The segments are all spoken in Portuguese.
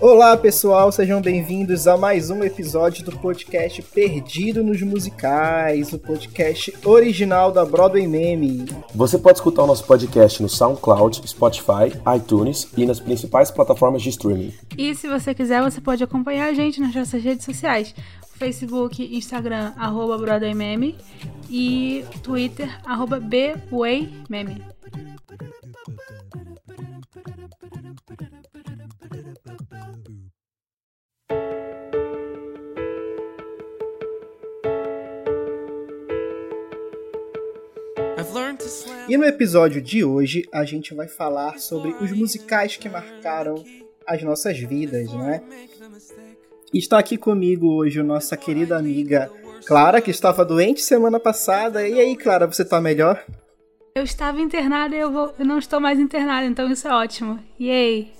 Olá pessoal, sejam bem-vindos a mais um episódio do podcast Perdido nos Musicais, o podcast original da Broadway Meme. Você pode escutar o nosso podcast no SoundCloud, Spotify, iTunes e nas principais plataformas de streaming. E se você quiser, você pode acompanhar a gente nas nossas redes sociais. Facebook, Instagram, arroba BroadwayMeme e Twitter, arroba BWayMeme. E no episódio de hoje a gente vai falar sobre os musicais que marcaram as nossas vidas, né? Está aqui comigo hoje nossa querida amiga Clara, que estava doente semana passada. E aí, Clara, você tá melhor? Eu estava internada e eu, vou, eu não estou mais internada, então isso é ótimo. E aí?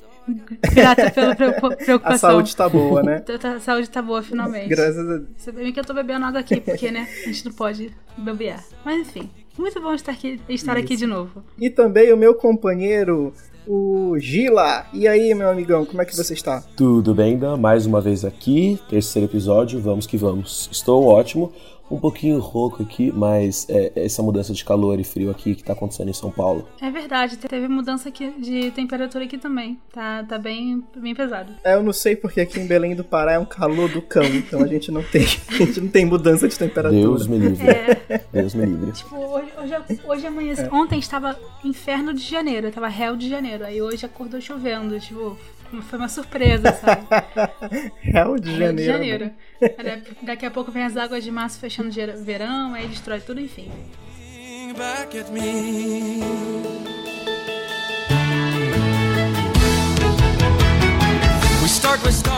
Grata pela preocupação. A saúde tá boa, né? A saúde tá boa, finalmente. Graças a Deus. Você vê que eu tô bebendo água aqui, porque, né, a gente não pode beber. Mas enfim, muito bom estar aqui, estar aqui de novo. E também o meu companheiro, o Gila. E aí, meu amigão, como é que você está? Tudo bem, Dan? Mais uma vez aqui, terceiro episódio, vamos que vamos. Estou ótimo um pouquinho rouco aqui, mas é, essa mudança de calor e frio aqui que tá acontecendo em São Paulo. É verdade, teve mudança aqui de temperatura aqui também. Tá, tá bem, bem pesado. É, eu não sei porque aqui em Belém do Pará é um calor do cão, então a gente não tem, a gente não tem mudança de temperatura. Deus me livre. É. Deus me livre. Tipo, hoje, hoje, hoje amanheceu. É. Ontem estava inferno de janeiro, tava réu de janeiro. Aí hoje acordou chovendo, tipo, foi uma surpresa, sabe? Rio de Janeiro. De Janeiro. Daqui a pouco vem as águas de março fechando verão, aí destrói tudo, enfim.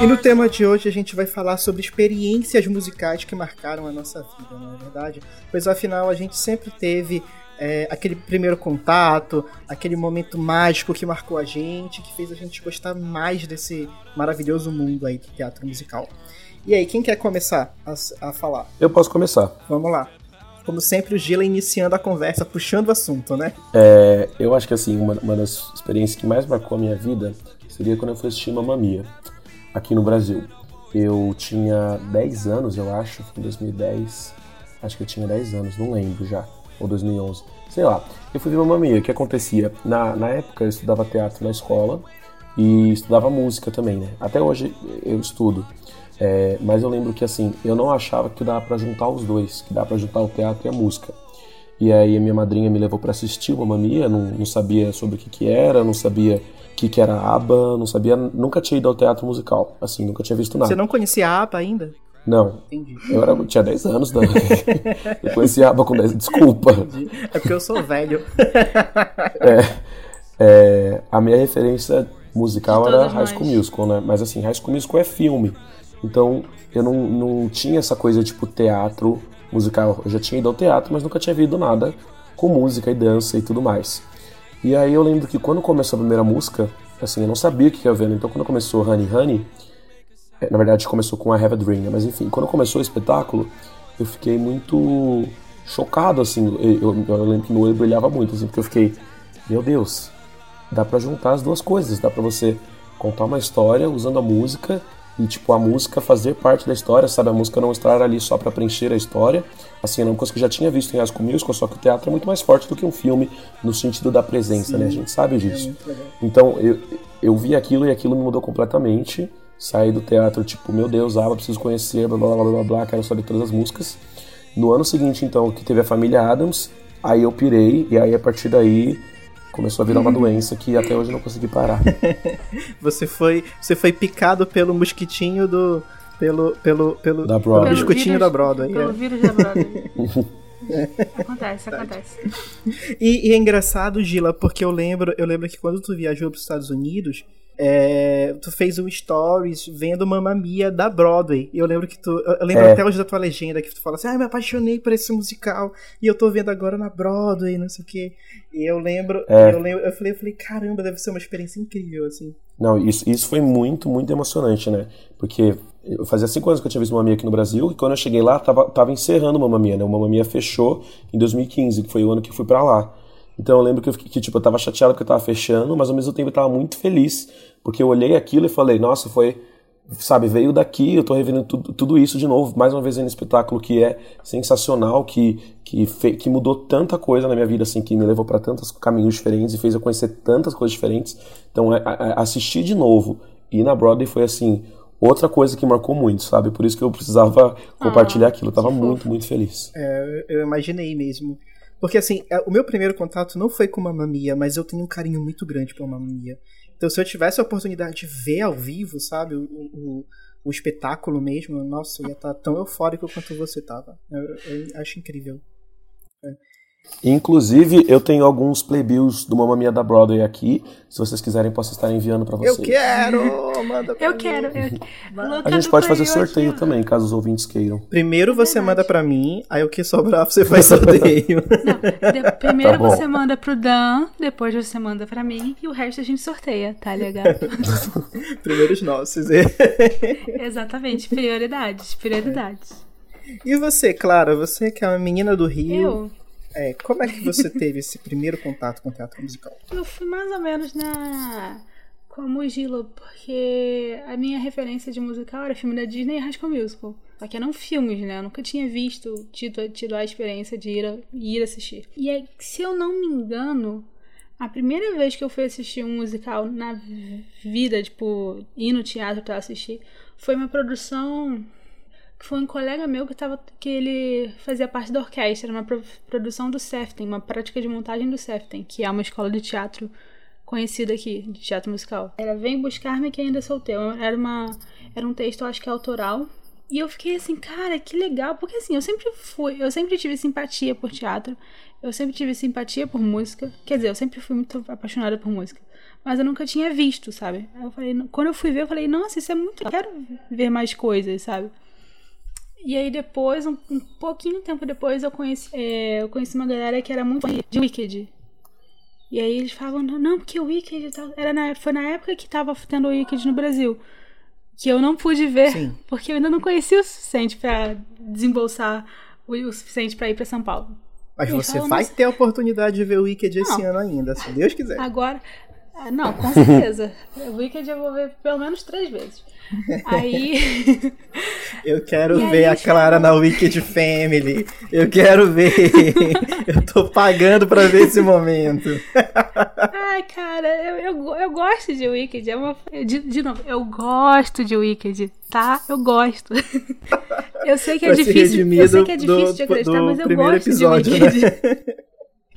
E no tema de hoje a gente vai falar sobre experiências musicais que marcaram a nossa vida, não é verdade? Pois afinal a gente sempre teve é, aquele primeiro contato, aquele momento mágico que marcou a gente, que fez a gente gostar mais desse maravilhoso mundo aí do teatro musical. E aí, quem quer começar a, a falar? Eu posso começar. Vamos lá. Como sempre, o Gila iniciando a conversa, puxando o assunto, né? É, eu acho que assim, uma, uma das experiências que mais marcou a minha vida seria quando eu fui assistir Mamma Mia, aqui no Brasil. Eu tinha 10 anos, eu acho, em 2010. Acho que eu tinha 10 anos, não lembro já ou 2011, sei lá. Eu fui ver Mamma Mia, o que acontecia? Na, na época eu estudava teatro na escola e estudava música também, né? Até hoje eu estudo. É, mas eu lembro que assim, eu não achava que dava para juntar os dois, que dava para juntar o teatro e a música. E aí a minha madrinha me levou para assistir o Mamma Mia, não, não sabia sobre o que que era, não sabia o que que era ABBA, não sabia, nunca tinha ido ao teatro musical, assim, nunca tinha visto nada. Você não conhecia a ABBA ainda? Não. Entendi. Eu era, tinha 10 anos, não. eu conhecia ABBA com 10. Desculpa. Entendi. É porque eu sou velho. é, é, a minha referência musical era High School Musical, né? Mas assim, High School Musical é filme. Então eu não, não tinha essa coisa tipo teatro musical. Eu já tinha ido ao teatro, mas nunca tinha visto nada com música e dança e tudo mais. E aí eu lembro que quando começou a primeira música, assim, eu não sabia o que ia vendo. Então quando começou Honey Honey, é, na verdade começou com I Have a Dream, né? mas enfim, quando começou o espetáculo, eu fiquei muito chocado, assim, eu, eu, eu lembro que meu olho brilhava muito, assim, porque eu fiquei, meu Deus, dá para juntar as duas coisas, dá para você contar uma história usando a música e tipo a música fazer parte da história, sabe? A música não estar ali só para preencher a história. Assim, era uma coisa que eu já tinha visto em School Musical, só que o teatro é muito mais forte do que um filme no sentido da presença, Sim, né? A gente sabe disso. É então, eu, eu vi aquilo e aquilo me mudou completamente. Saí do teatro, tipo, meu Deus, Ava, preciso conhecer, blá blá blá blá blá, quero saber todas as músicas. No ano seguinte, então, que teve a família Adams, aí eu pirei, e aí a partir daí começou a virar uma doença que até hoje não consegui parar. você foi, você foi picado pelo mosquitinho do pelo pelo pelo, da Broadway. pelo biscoitinho da Broadway. Pelo é. vírus da Broadway. acontece, acontece. E, e, é engraçado, Gila, porque eu lembro, eu lembro que quando tu viajou para os Estados Unidos, é, tu fez um stories vendo Mamma Mia da Broadway. E eu lembro que tu. Eu lembro é. até hoje da tua legenda que tu fala assim: ah, me apaixonei por esse musical. E eu tô vendo agora na Broadway, não sei o quê. E eu lembro, é. eu lembro, eu falei, eu falei, caramba, deve ser uma experiência incrível, assim. Não, isso, isso foi muito, muito emocionante, né? Porque eu fazia cinco anos que eu tinha visto Mamma Mia aqui no Brasil, e quando eu cheguei lá, tava, tava encerrando Mamma Mia, né? O Mamma Mia fechou em 2015, que foi o ano que eu fui para lá. Então eu lembro que, eu, que tipo, eu tava chateado porque eu tava fechando, mas ao mesmo tempo eu tava muito feliz, porque eu olhei aquilo e falei, nossa, foi, sabe, veio daqui, eu tô revendo tudo, tudo isso de novo, mais uma vez no espetáculo que é sensacional, que, que, fe, que mudou tanta coisa na minha vida, assim, que me levou para tantos caminhos diferentes e fez eu conhecer tantas coisas diferentes. Então, é, é, assistir de novo e ir na Broadway foi, assim, outra coisa que marcou muito, sabe? Por isso que eu precisava compartilhar ah, aquilo. Eu tava muito, muito feliz. É, eu imaginei mesmo. Porque assim, é, o meu primeiro contato não foi com Mamma Mia, mas eu tenho um carinho muito grande por Mamma Mia. Então se eu tivesse a oportunidade de ver ao vivo, sabe, o, o, o espetáculo mesmo, nossa, eu ia estar tão eufórico quanto você tava. Eu, eu acho incrível. É. Inclusive, eu tenho alguns playbills do Mamma Mia da Broadway aqui. Se vocês quiserem, posso estar enviando para vocês. Eu quero! Manda pra eu mim. quero. Eu... A gente pode fazer sorteio aqui, também, caso os ouvintes queiram. Primeiro você manda para mim, aí o que sobrar você faz sorteio. Não, de... primeiro tá você manda pro Dan, depois você manda para mim e o resto a gente sorteia, tá legal? Primeiros nossos. Exatamente, prioridades, prioridades. E você, Clara, você que é uma menina do Rio. Eu? É, como é que você teve esse primeiro contato com o teatro musical? Eu fui mais ou menos na como o Gilo, porque a minha referência de musical era filme da Disney e High School Musical. Só que eram filmes, né? Eu nunca tinha visto, tido, tido a experiência de ir, a, ir assistir. E aí, se eu não me engano, a primeira vez que eu fui assistir um musical na vida, tipo, ir no teatro pra assistir, foi uma produção que foi um colega meu que tava que ele fazia parte da orquestra, uma produção do Seften, uma prática de montagem do Seften, que é uma escola de teatro conhecida aqui, de teatro musical. Era Vem Buscar-me que ainda solteu. Era uma era um texto, acho que autoral. E eu fiquei assim, cara, que legal, porque assim, eu sempre fui, eu sempre tive simpatia por teatro, eu sempre tive simpatia por música. Quer dizer, eu sempre fui muito apaixonada por música mas eu nunca tinha visto, sabe? Eu falei, quando eu fui ver, eu falei, nossa, isso é muito. Eu quero ver mais coisas, sabe? E aí depois, um, um pouquinho tempo depois, eu conheci, é, eu conheci uma galera que era muito de Wicked. E aí eles falavam, não, porque o Wicked era na, foi na época que tava tendo o Wicked no Brasil. Que eu não pude ver, Sim. porque eu ainda não conhecia o suficiente para desembolsar o, o suficiente para ir para São Paulo. Mas você vai ter a oportunidade de ver o Wicked esse ano ainda, se Deus quiser. Agora, ah, não, com certeza. o Wicked eu vou ver pelo menos três vezes. Aí. Eu quero e ver a Clara na Wicked Family. Eu quero ver. eu tô pagando pra ver esse momento. Ai, cara, eu, eu, eu gosto de Wicked. É uma, de, de novo, eu gosto de Wicked, tá? Eu gosto. Eu sei que é difícil. Eu sei que é difícil do, de acreditar, mas eu gosto episódio, de Wicked. Né?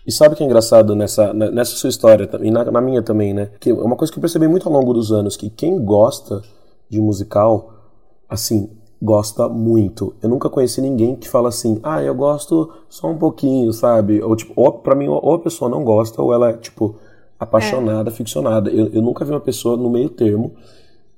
E sabe o que é engraçado nessa, nessa sua história, e na, na minha também, né? Que é uma coisa que eu percebi muito ao longo dos anos, que quem gosta de musical, assim, gosta muito. Eu nunca conheci ninguém que fala assim, ah, eu gosto só um pouquinho, sabe? Ou tipo, ou, pra mim, ou a pessoa não gosta, ou ela é, tipo, apaixonada, é. ficcionada. Eu, eu nunca vi uma pessoa no meio termo.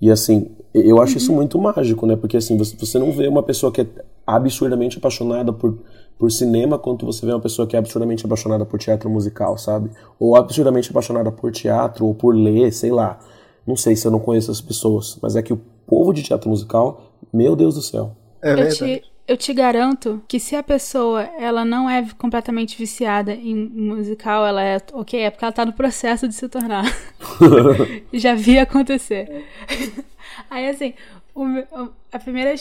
E assim, eu acho uhum. isso muito mágico, né? Porque assim, você, você não vê uma pessoa que é absurdamente apaixonada por, por cinema quanto você vê uma pessoa que é absurdamente apaixonada por teatro musical, sabe? Ou absurdamente apaixonada por teatro, ou por ler, sei lá. Não sei se eu não conheço as pessoas, mas é que o povo de teatro musical, meu Deus do céu. É eu, te, eu te garanto que se a pessoa ela não é completamente viciada em musical, ela é ok, é porque ela tá no processo de se tornar. Já vi acontecer. Aí assim, a primeira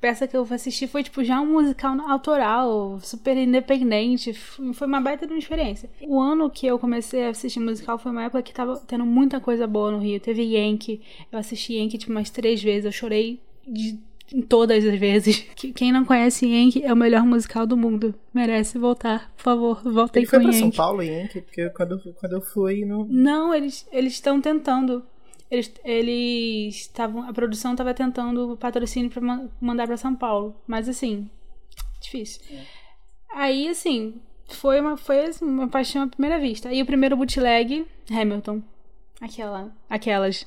peça que eu assisti foi, tipo, já um musical autoral, super independente. Foi uma baita de uma experiência. O ano que eu comecei a assistir musical foi uma época que tava tendo muita coisa boa no Rio. Teve Yankee. Eu assisti Yankee, tipo, umas três vezes. Eu chorei de em todas as vezes. Quem não conhece Yankee é o melhor musical do mundo. Merece voltar, por favor, voltem Ele com Yankee. Foi pra São Paulo, Yankee? Porque quando, quando eu fui... Não, não eles estão tentando eles eles estavam a produção estava tentando patrocínio para mandar para São Paulo, mas assim, difícil. É. Aí assim, foi uma foi assim, uma paixão à primeira vista. Aí o primeiro bootleg, Hamilton, aquela, aquelas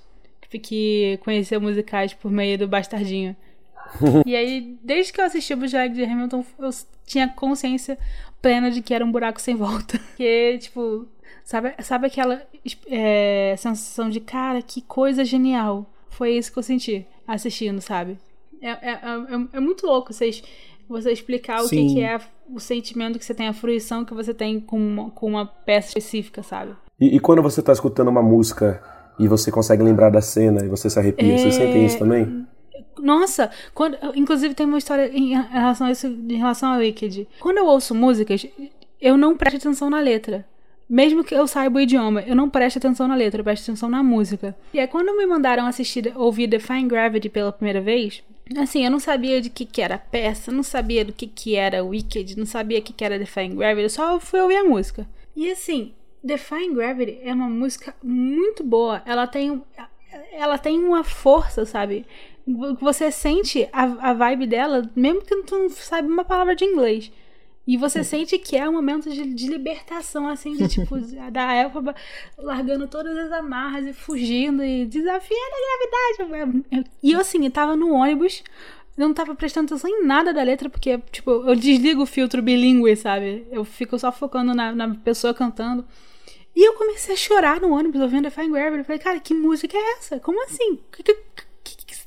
que conhecia musicais por meio do Bastardinho. E aí, desde que eu assisti o Bojack de Hamilton, eu tinha consciência plena de que era um buraco sem volta. Que, tipo, sabe, sabe aquela é, sensação de, cara, que coisa genial. Foi isso que eu senti assistindo, sabe? É, é, é, é muito louco vocês, você explicar o que, que, é o sentimento que você tem, a fruição que você tem com uma, com uma peça específica, sabe? E, e quando você tá escutando uma música e você consegue lembrar da cena e você se arrepia, é... você sente isso também? Nossa, quando, inclusive tem uma história em relação a isso, em relação ao Wicked. Quando eu ouço músicas, eu não presto atenção na letra. Mesmo que eu saiba o idioma, eu não presto atenção na letra, eu presto atenção na música. E aí, quando me mandaram assistir, ouvir Define Gravity pela primeira vez, assim, eu não sabia de que, que era peça, não sabia do que, que era Wicked, não sabia o que, que era Define Gravity, eu só fui ouvir a música. E assim, Define Gravity é uma música muito boa. Ela tem, ela tem uma força, sabe? Você sente a, a vibe dela, mesmo que tu não saiba uma palavra de inglês. E você sente que é um momento de, de libertação, assim, de tipo, da Elfa largando todas as amarras e fugindo e desafiando a gravidade. E eu, assim, eu tava no ônibus, não tava prestando atenção em nada da letra, porque, tipo, eu desligo o filtro bilíngue, sabe? Eu fico só focando na, na pessoa cantando. E eu comecei a chorar no ônibus ouvindo a Fine Gravity. Eu falei, cara, que música é essa? Como assim? Que, que, que, que,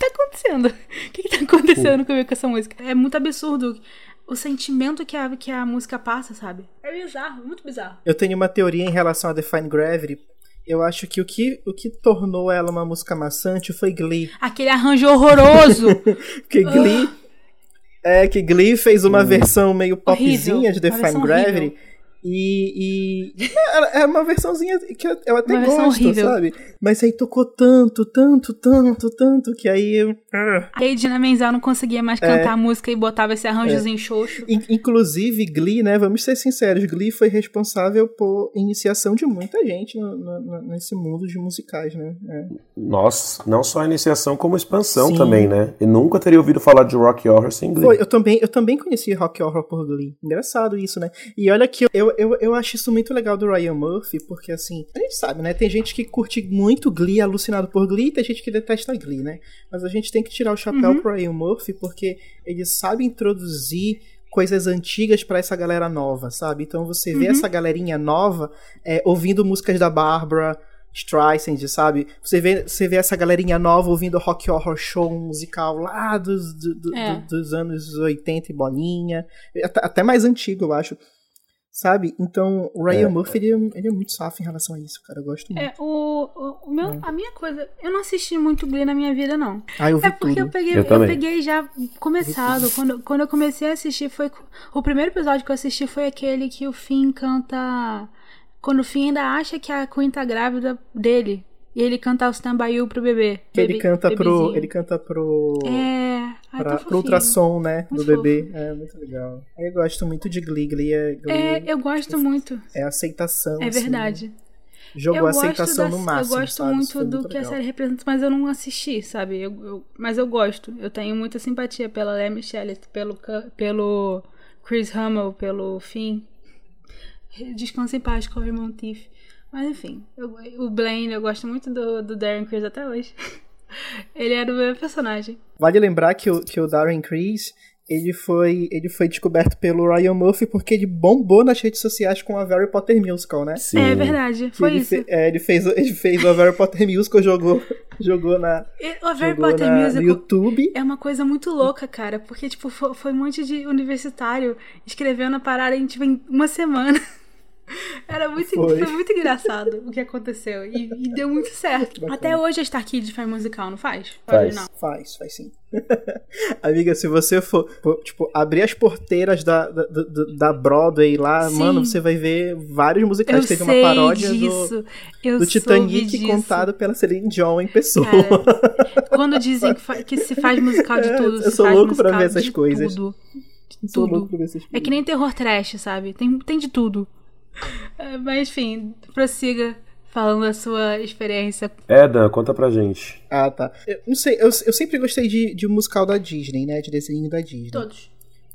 tá acontecendo? O que, que tá acontecendo comigo com essa música? É muito absurdo o sentimento que a, que a música passa, sabe? É bizarro, muito bizarro. Eu tenho uma teoria em relação a Define Gravity. Eu acho que o que, o que tornou ela uma música maçante foi Glee. Aquele arranjo horroroso! Porque Glee. É, que Glee fez uma hum. versão meio popzinha horrível. de Define Gravity. Horrível. E, e é, é uma versãozinha que eu, eu até uma gosto, horrível. sabe? Mas aí tocou tanto, tanto, tanto, tanto, que aí. Aí Dina Menzel não conseguia mais cantar é, a música e botava esse arranjozinho é. xoxo. Inclusive, Glee, né? Vamos ser sinceros, Glee foi responsável por iniciação de muita gente no, no, nesse mundo de musicais, né? É. Nossa, não só a iniciação, como expansão Sim. também, né? Eu nunca teria ouvido falar de Rock Horror sem Glee. Foi, eu também, eu também conheci Rock Horror por Glee. Engraçado isso, né? E olha que eu, eu, eu acho isso muito legal do Ryan Murphy, porque assim, a gente sabe, né? Tem gente que curte muito Glee, alucinado por Glee, e tem gente que detesta Glee, né? Mas a gente tem que tirar o chapéu uhum. pro Ryan Murphy, porque ele sabe introduzir coisas antigas para essa galera nova, sabe? Então você vê uhum. essa galerinha nova é, ouvindo músicas da Barbara Streisand, sabe? Você vê, você vê essa galerinha nova ouvindo Rock Horror Show musical lá dos, do, do, é. dos anos 80 e bolinha, até, até mais antigo, eu acho. Sabe? Então, o Ryan é, Murphy, ele, é, ele, é muito safo em relação a isso, cara. Eu gosto muito. É, o, o, meu, é. a minha coisa. Eu não assisti muito Glee na minha vida, não. Ah, eu vi É porque tudo. eu peguei, eu, eu peguei já começado. Quando, quando eu comecei a assistir, foi. O primeiro episódio que eu assisti foi aquele que o Finn canta. Quando o Finn ainda acha que a Queen tá grávida dele. E ele canta o You pro bebê. Que ele canta pro. Ele canta pro. É. Ai, pra, pro ultrassom, né? Muito do bebê. Fofo. É muito legal. Eu gosto muito de Glee. Glee é. Glee é, eu gosto é, muito. É aceitação. É assim, verdade. Né? Jogou a aceitação no máximo. Eu gosto sabe? muito do que legal. a série representa, mas eu não assisti, sabe? Eu, eu, mas eu gosto. Eu tenho muita simpatia pela Lea Michelle, pelo, pelo Chris Hummel, pelo Finn. Descansa em paz, Corey Monteith. Mas enfim, eu, o Blaine, eu gosto muito do, do Darren Criss até hoje. ele era o meu personagem. Vale lembrar que o, que o Darren Criss, ele foi, ele foi descoberto pelo Ryan Murphy porque ele bombou nas redes sociais com a Harry Potter Musical, né? Sim. É verdade, foi ele isso. Fe, é, ele fez, ele fez o Harry Potter Musical, jogou, jogou na o Harry Potter na, Musical no YouTube. É uma coisa muito louca, cara, porque tipo foi, foi um monte de universitário escrevendo a parada em, tipo, em uma semana. Era muito, foi. foi. muito engraçado o que aconteceu. E, e deu muito certo. Até hoje a Star Kids faz musical, não faz? Faz. Não. Faz, faz sim. Amiga, se você for, tipo, abrir as porteiras da, da, da Broadway lá, sim. mano, você vai ver vários musicais. Eu Teve uma paródia disso. do, do Titanic contado pela Celine Dion em pessoa. Cara, quando dizem que, que, se faz musical de tudo, eu sou louco pra ver essas coisas. Tudo. tudo. É que nem terror trash, sabe? Tem, tem de tudo. É, mas enfim, prossiga falando a sua experiência. É, Dan, conta pra gente. Ah, tá. Eu não sei, eu, eu sempre gostei de, de musical da Disney, né? De desenho da Disney. Todos.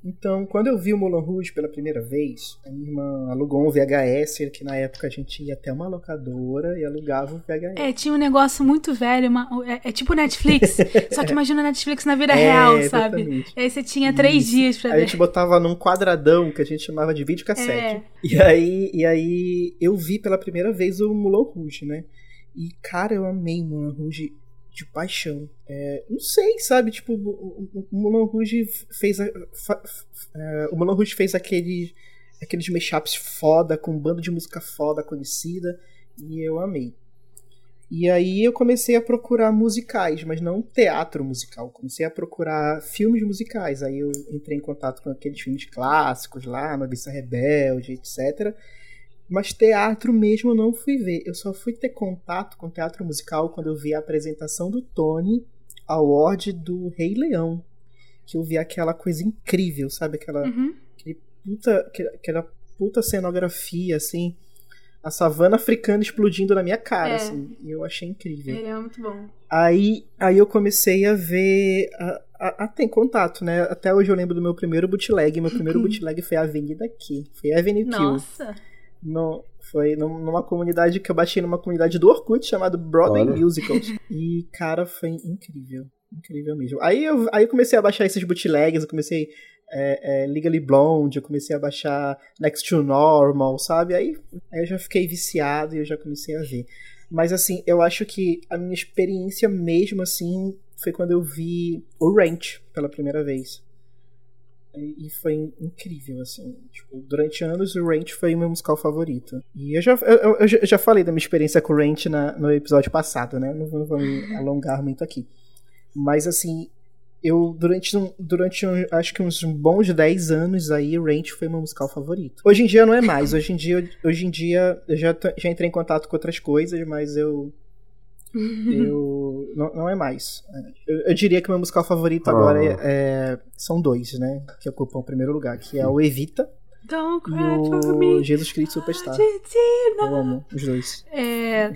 Então, quando eu vi o Moulin Rouge pela primeira vez, a minha irmã alugou um VHS, que na época a gente ia até uma locadora e alugava o VHS. É, tinha um negócio muito velho, uma, é, é, tipo Netflix, só que imagina Netflix na vida é, real, sabe? Exatamente. E aí você tinha três Isso. dias pra ver. A gente botava num quadradão que a gente chamava de videocassete. É. E, aí, e aí eu vi pela primeira vez o Moulin Rouge, né? E, cara, eu amei o Moulin Rouge de paixão. É, não sei, sabe? Tipo, o, o, o Rouge fez. A, fa, é, o Moulin Rouge fez aquele, aqueles mashups foda, com um bando de música foda conhecida, e eu amei. E aí eu comecei a procurar musicais, mas não teatro musical. Comecei a procurar filmes musicais. Aí eu entrei em contato com aqueles filmes clássicos lá, Noviça Rebelde, etc. Mas teatro mesmo eu não fui ver. Eu só fui ter contato com teatro musical quando eu vi a apresentação do Tony Award do Rei Leão. Que eu vi aquela coisa incrível, sabe? Aquela, uhum. aquele puta, aquela puta cenografia, assim. A savana africana explodindo na minha cara, é. assim. E eu achei incrível. Ele é muito bom. Aí, aí eu comecei a ver. A, a, a, ter contato, né? Até hoje eu lembro do meu primeiro bootleg. Meu primeiro bootleg foi a Avenida aqui. Foi a Avenue Kill. Nossa! No, foi numa comunidade que eu baixei numa comunidade do Orkut chamado Broadway Olha. Musicals. E, cara, foi incrível. Incrível mesmo. Aí eu, aí eu comecei a baixar esses bootlegs, eu comecei é, é, Legally Blonde, eu comecei a baixar Next to Normal, sabe? Aí, aí eu já fiquei viciado e eu já comecei a ver. Mas assim, eu acho que a minha experiência mesmo assim foi quando eu vi o Ranch pela primeira vez. E foi incrível, assim. Tipo, durante anos o Ranch foi o meu musical favorito. E eu já, eu, eu já falei da minha experiência com o Ranch na, no episódio passado, né? Não, vou me alongar muito aqui. Mas assim, eu durante, durante um, acho que uns bons 10 anos aí, o Ranch foi meu musical favorito. Hoje em dia não é mais. Hoje em dia, hoje em dia eu já, já entrei em contato com outras coisas, mas eu eu não, não é mais. Eu, eu, diria que meu musical favorito agora é, é, são dois, né? Que ocupam o primeiro lugar, que é o Evita. Don't cry e o for me. Jesus Cristo Superstar. Eu amo os dois. É,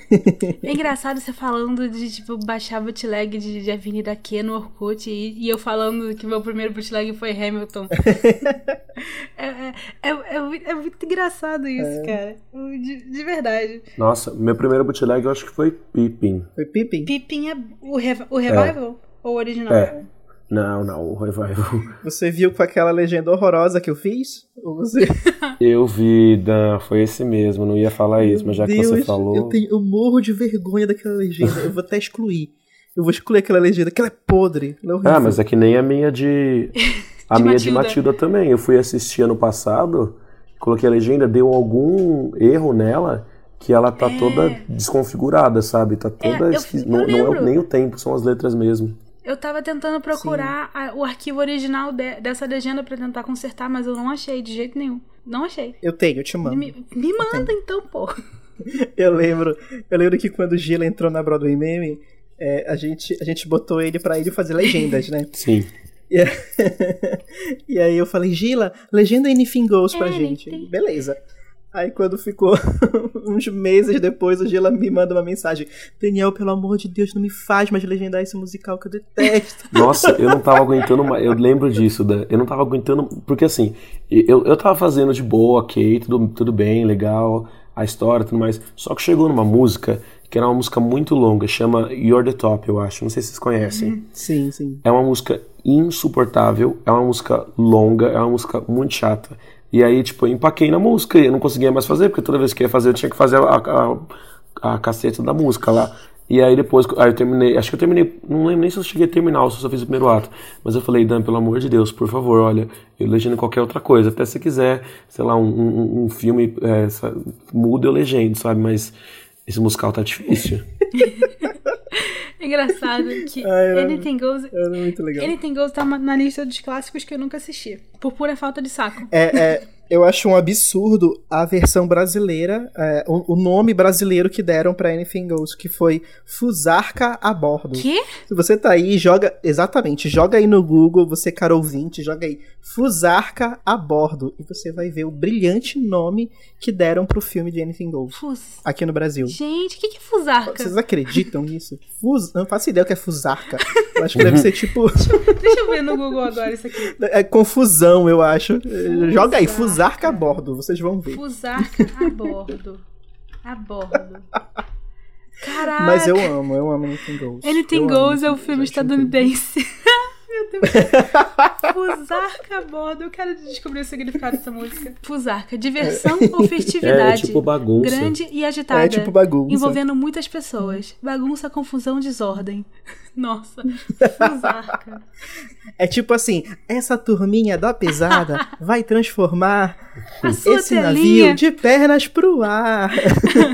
é engraçado você falando de, tipo, baixar bootleg de, de Avenida Q no Orkut e, e, eu falando que meu primeiro bootleg foi Hamilton. é, é, é, é, muito engraçado isso, é. cara. De, de, verdade. Nossa, meu primeiro bootleg eu acho que foi Pippin. Foi Pippin? Pippin é o, rev o Revival? Ou o original? É. Não, não, o Revival. Você viu com aquela legenda horrorosa que eu fiz? Ou você... eu vi, Dan, foi esse mesmo, não ia falar isso, mas já Deus, que você falou. Eu, tenho, eu morro de vergonha daquela legenda, eu vou até excluir. Eu vou excluir aquela legenda, que ela é podre. Ela é ah, mas é que nem a minha de. A de minha Matilda. de Matilda também. Eu fui assistir ano passado, coloquei a legenda, deu algum erro nela que ela tá é... toda desconfigurada, sabe? Tá é, toda. É, eu, eu não, não é nem o tempo, são as letras mesmo. Eu tava tentando procurar a, o arquivo original de, dessa legenda para tentar consertar, mas eu não achei de jeito nenhum. Não achei. Eu tenho, eu te mando. Me, me manda então, pô. eu lembro, eu lembro que quando o Gila entrou na Broadway Meme, é, a, gente, a gente botou ele para ele fazer legendas, né? Sim. E, e aí eu falei, Gila, legenda Anything Goes pra Anything. gente. Beleza. Aí quando ficou uns meses depois, o Gila me manda uma mensagem. Daniel, pelo amor de Deus, não me faz mais legendar esse musical que eu detesto. Nossa, eu não tava aguentando mais. Eu lembro disso, Dan. Eu não tava aguentando. Porque assim, eu, eu tava fazendo de boa, ok, tudo, tudo bem, legal, a história tudo mais. Só que chegou numa música que era uma música muito longa, chama You're the Top, eu acho. Não sei se vocês conhecem. Uhum. Sim, sim. É uma música insuportável, é uma música longa, é uma música muito chata. E aí, tipo, eu empaquei na música e eu não conseguia mais fazer, porque toda vez que ia fazer eu tinha que fazer a, a, a caceta da música lá. E aí depois, aí eu terminei, acho que eu terminei, não lembro nem se eu cheguei a terminar ou se eu só fiz o primeiro ato. Mas eu falei, Dan, pelo amor de Deus, por favor, olha, eu legendo qualquer outra coisa. Até se quiser, sei lá, um, um, um filme, é, muda eu legendo, sabe? Mas esse musical tá difícil. Engraçado que Ai, Anything Goes. Era muito legal. Anything Goes tá na lista dos clássicos que eu nunca assisti. Por pura falta de saco. É, é, eu acho um absurdo a versão brasileira, é, o, o, nome brasileiro que deram para Anything Goes, que foi Fusarca a bordo. Quê? Se você tá aí, joga. Exatamente, joga aí no Google, você, cara ouvinte, joga aí Fusarca a bordo. E você vai ver o brilhante nome que deram pro filme de Anything Goes. Fus... Aqui no Brasil. Gente, o que, que é Fusarca? Vocês acreditam nisso? Fus... Não faço ideia o que é Fusarca. Eu acho que deve ser tipo. Deixa eu ver no Google agora isso aqui. É confusão, eu acho. Fusarca. Joga aí, Fusarca Fusarca a bordo, vocês vão ver. Fusarca a bordo. A bordo. Caraca. Mas eu amo, eu amo Anything Goes. Anything Goes é o filme estadunidense. Meu Deus. Fusarca a bordo. Eu quero descobrir o significado dessa música. Fusarca. Diversão é. ou festividade. É, tipo bagunça. Grande e agitada. É tipo bagunça. Envolvendo muitas pessoas. Bagunça, confusão, desordem. Nossa. Fusarca. É tipo assim, essa turminha da pesada vai transformar esse telinha. navio de pernas pro ar.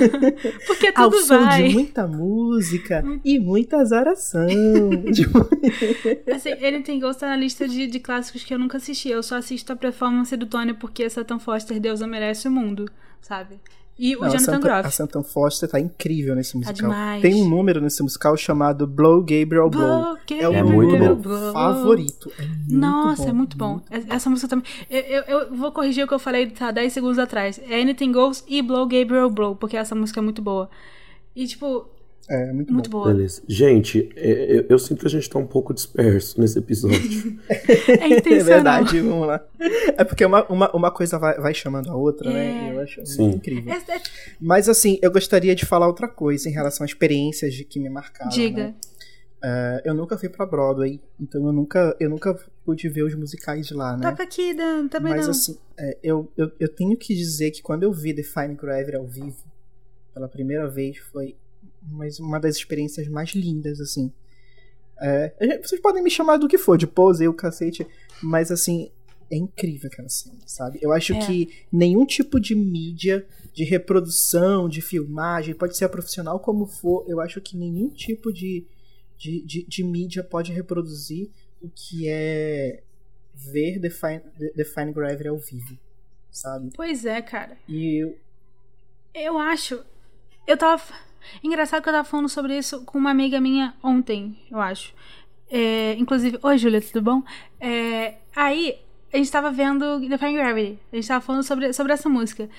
Porque tudo Ao som vai. de muita música e muita azaração. assim, ele tem gosto na lista de, de clássicos que eu nunca assisti. Eu só assisto a performance do Tony porque Satan Foster, Deus merece o mundo, sabe? E o Não, Jonathan Groff. A Santa Foster tá incrível nesse tá musical. Tá Tem um número nesse musical chamado Blow Gabriel Blow. Blow é o meu número favorito. É Nossa, bom, é muito bom. Muito Essa música também. Eu, eu, eu, vou corrigir o que eu falei tá, 10 segundos atrás. É Anything Goes e Blow Gabriel Blow, porque essa música é muito boa. E, tipo, é, muito, muito boa. Beleza. Gente, é, eu, eu, sinto que a gente tá um pouco disperso nesse episódio. é intencional. É verdade, vamos lá. É porque uma, uma, uma coisa vai, vai chamando a outra, né? é. né? Eu acho Sim. incrível. É, é, Mas assim, eu gostaria de falar outra coisa em relação às experiências de, que me marcaram. Diga. Né? Uh, eu nunca fui pra Broadway, então eu nunca, eu nunca pude ver os musicais de lá, né? Toca aqui, Dan, também Mas, não. Mas assim, é, eu, eu, eu tenho que dizer que quando eu vi Define Gravity ao vivo, pela primeira vez, foi mas uma das experiências mais lindas, assim. É, vocês podem me chamar do que for, de pose, o cacete, mas assim, é incrível aquela cena, sabe? Eu acho é. que nenhum tipo de mídia, de reprodução, de filmagem, pode ser a profissional como for, eu acho que nenhum tipo de, de, de, de mídia pode reproduzir o que é ver Define, Define Gravity ao vivo, sabe? Pois é, cara. E eu. Eu acho. Eu tava Engraçado que eu tava falando sobre isso com uma amiga minha ontem, eu acho. É, inclusive, oi Júlia, tudo bom? É, aí, a gente tava vendo Define Gravity. A gente tava falando sobre, sobre essa música.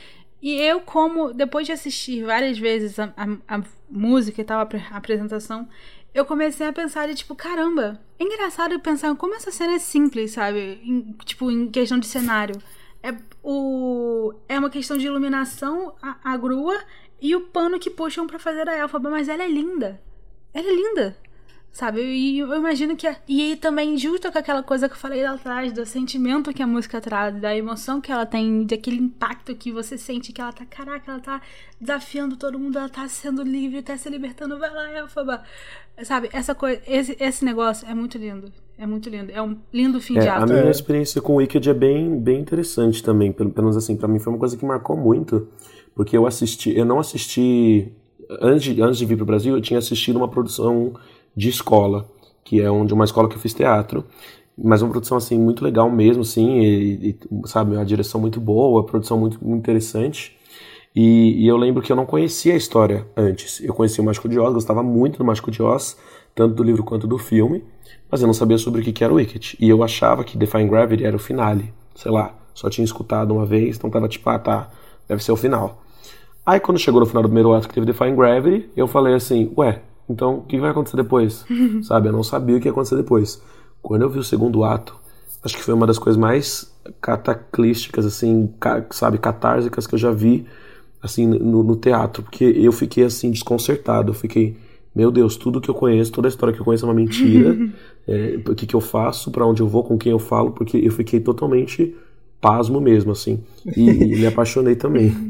E eu, como, depois de assistir várias vezes a, a, a música e tal, a, a apresentação, eu comecei a pensar, tipo, caramba, é engraçado pensar como essa cena é simples, sabe? Em, tipo, em questão de cenário. É, o, é uma questão de iluminação, a, a grua e o pano que puxam para fazer a Elfaba, mas ela é linda. Ela é linda. Sabe? E eu, eu imagino que. É, e aí também, justo com aquela coisa que eu falei lá atrás, do sentimento que a música traz, da emoção que ela tem, daquele impacto que você sente que ela tá. Caraca, ela tá desafiando todo mundo, ela tá sendo livre, tá se libertando. Vai lá, Elfaba. Sabe? Essa coisa. Esse, esse negócio é muito lindo. É muito lindo. É um lindo fim é, de ato. A minha experiência com o Wicked é bem, bem interessante também. Pelo menos assim, para mim foi uma coisa que marcou muito. Porque eu assisti, eu não assisti antes de, antes de vir para o Brasil, eu tinha assistido uma produção de escola, que é onde uma escola que eu fiz teatro, mas uma produção assim muito legal mesmo, assim, e, e sabe, uma direção muito boa, uma produção muito, muito interessante. E, e, eu lembro que eu não conhecia a história antes. Eu conhecia o Mágico de Oz, gostava muito do Mágico de Oz, tanto do livro quanto do filme, mas eu não sabia sobre o que era o Wicked. E eu achava que Define Gravity era o finale, sei lá, só tinha escutado uma vez, então tava tipo, ah tá, deve ser o final. Aí quando chegou no final do primeiro ato que teve Define Gravity, eu falei assim, ué, então o que vai acontecer depois? Sabe, eu não sabia o que ia acontecer depois. Quando eu vi o segundo ato, acho que foi uma das coisas mais cataclísticas, assim, sabe, catársicas que eu já vi, assim, no, no teatro. Porque eu fiquei, assim, desconcertado. Eu fiquei, meu Deus, tudo que eu conheço, toda a história que eu conheço é uma mentira. é, o que, que eu faço, para onde eu vou, com quem eu falo, porque eu fiquei totalmente pasmo mesmo, assim. E, e me apaixonei também.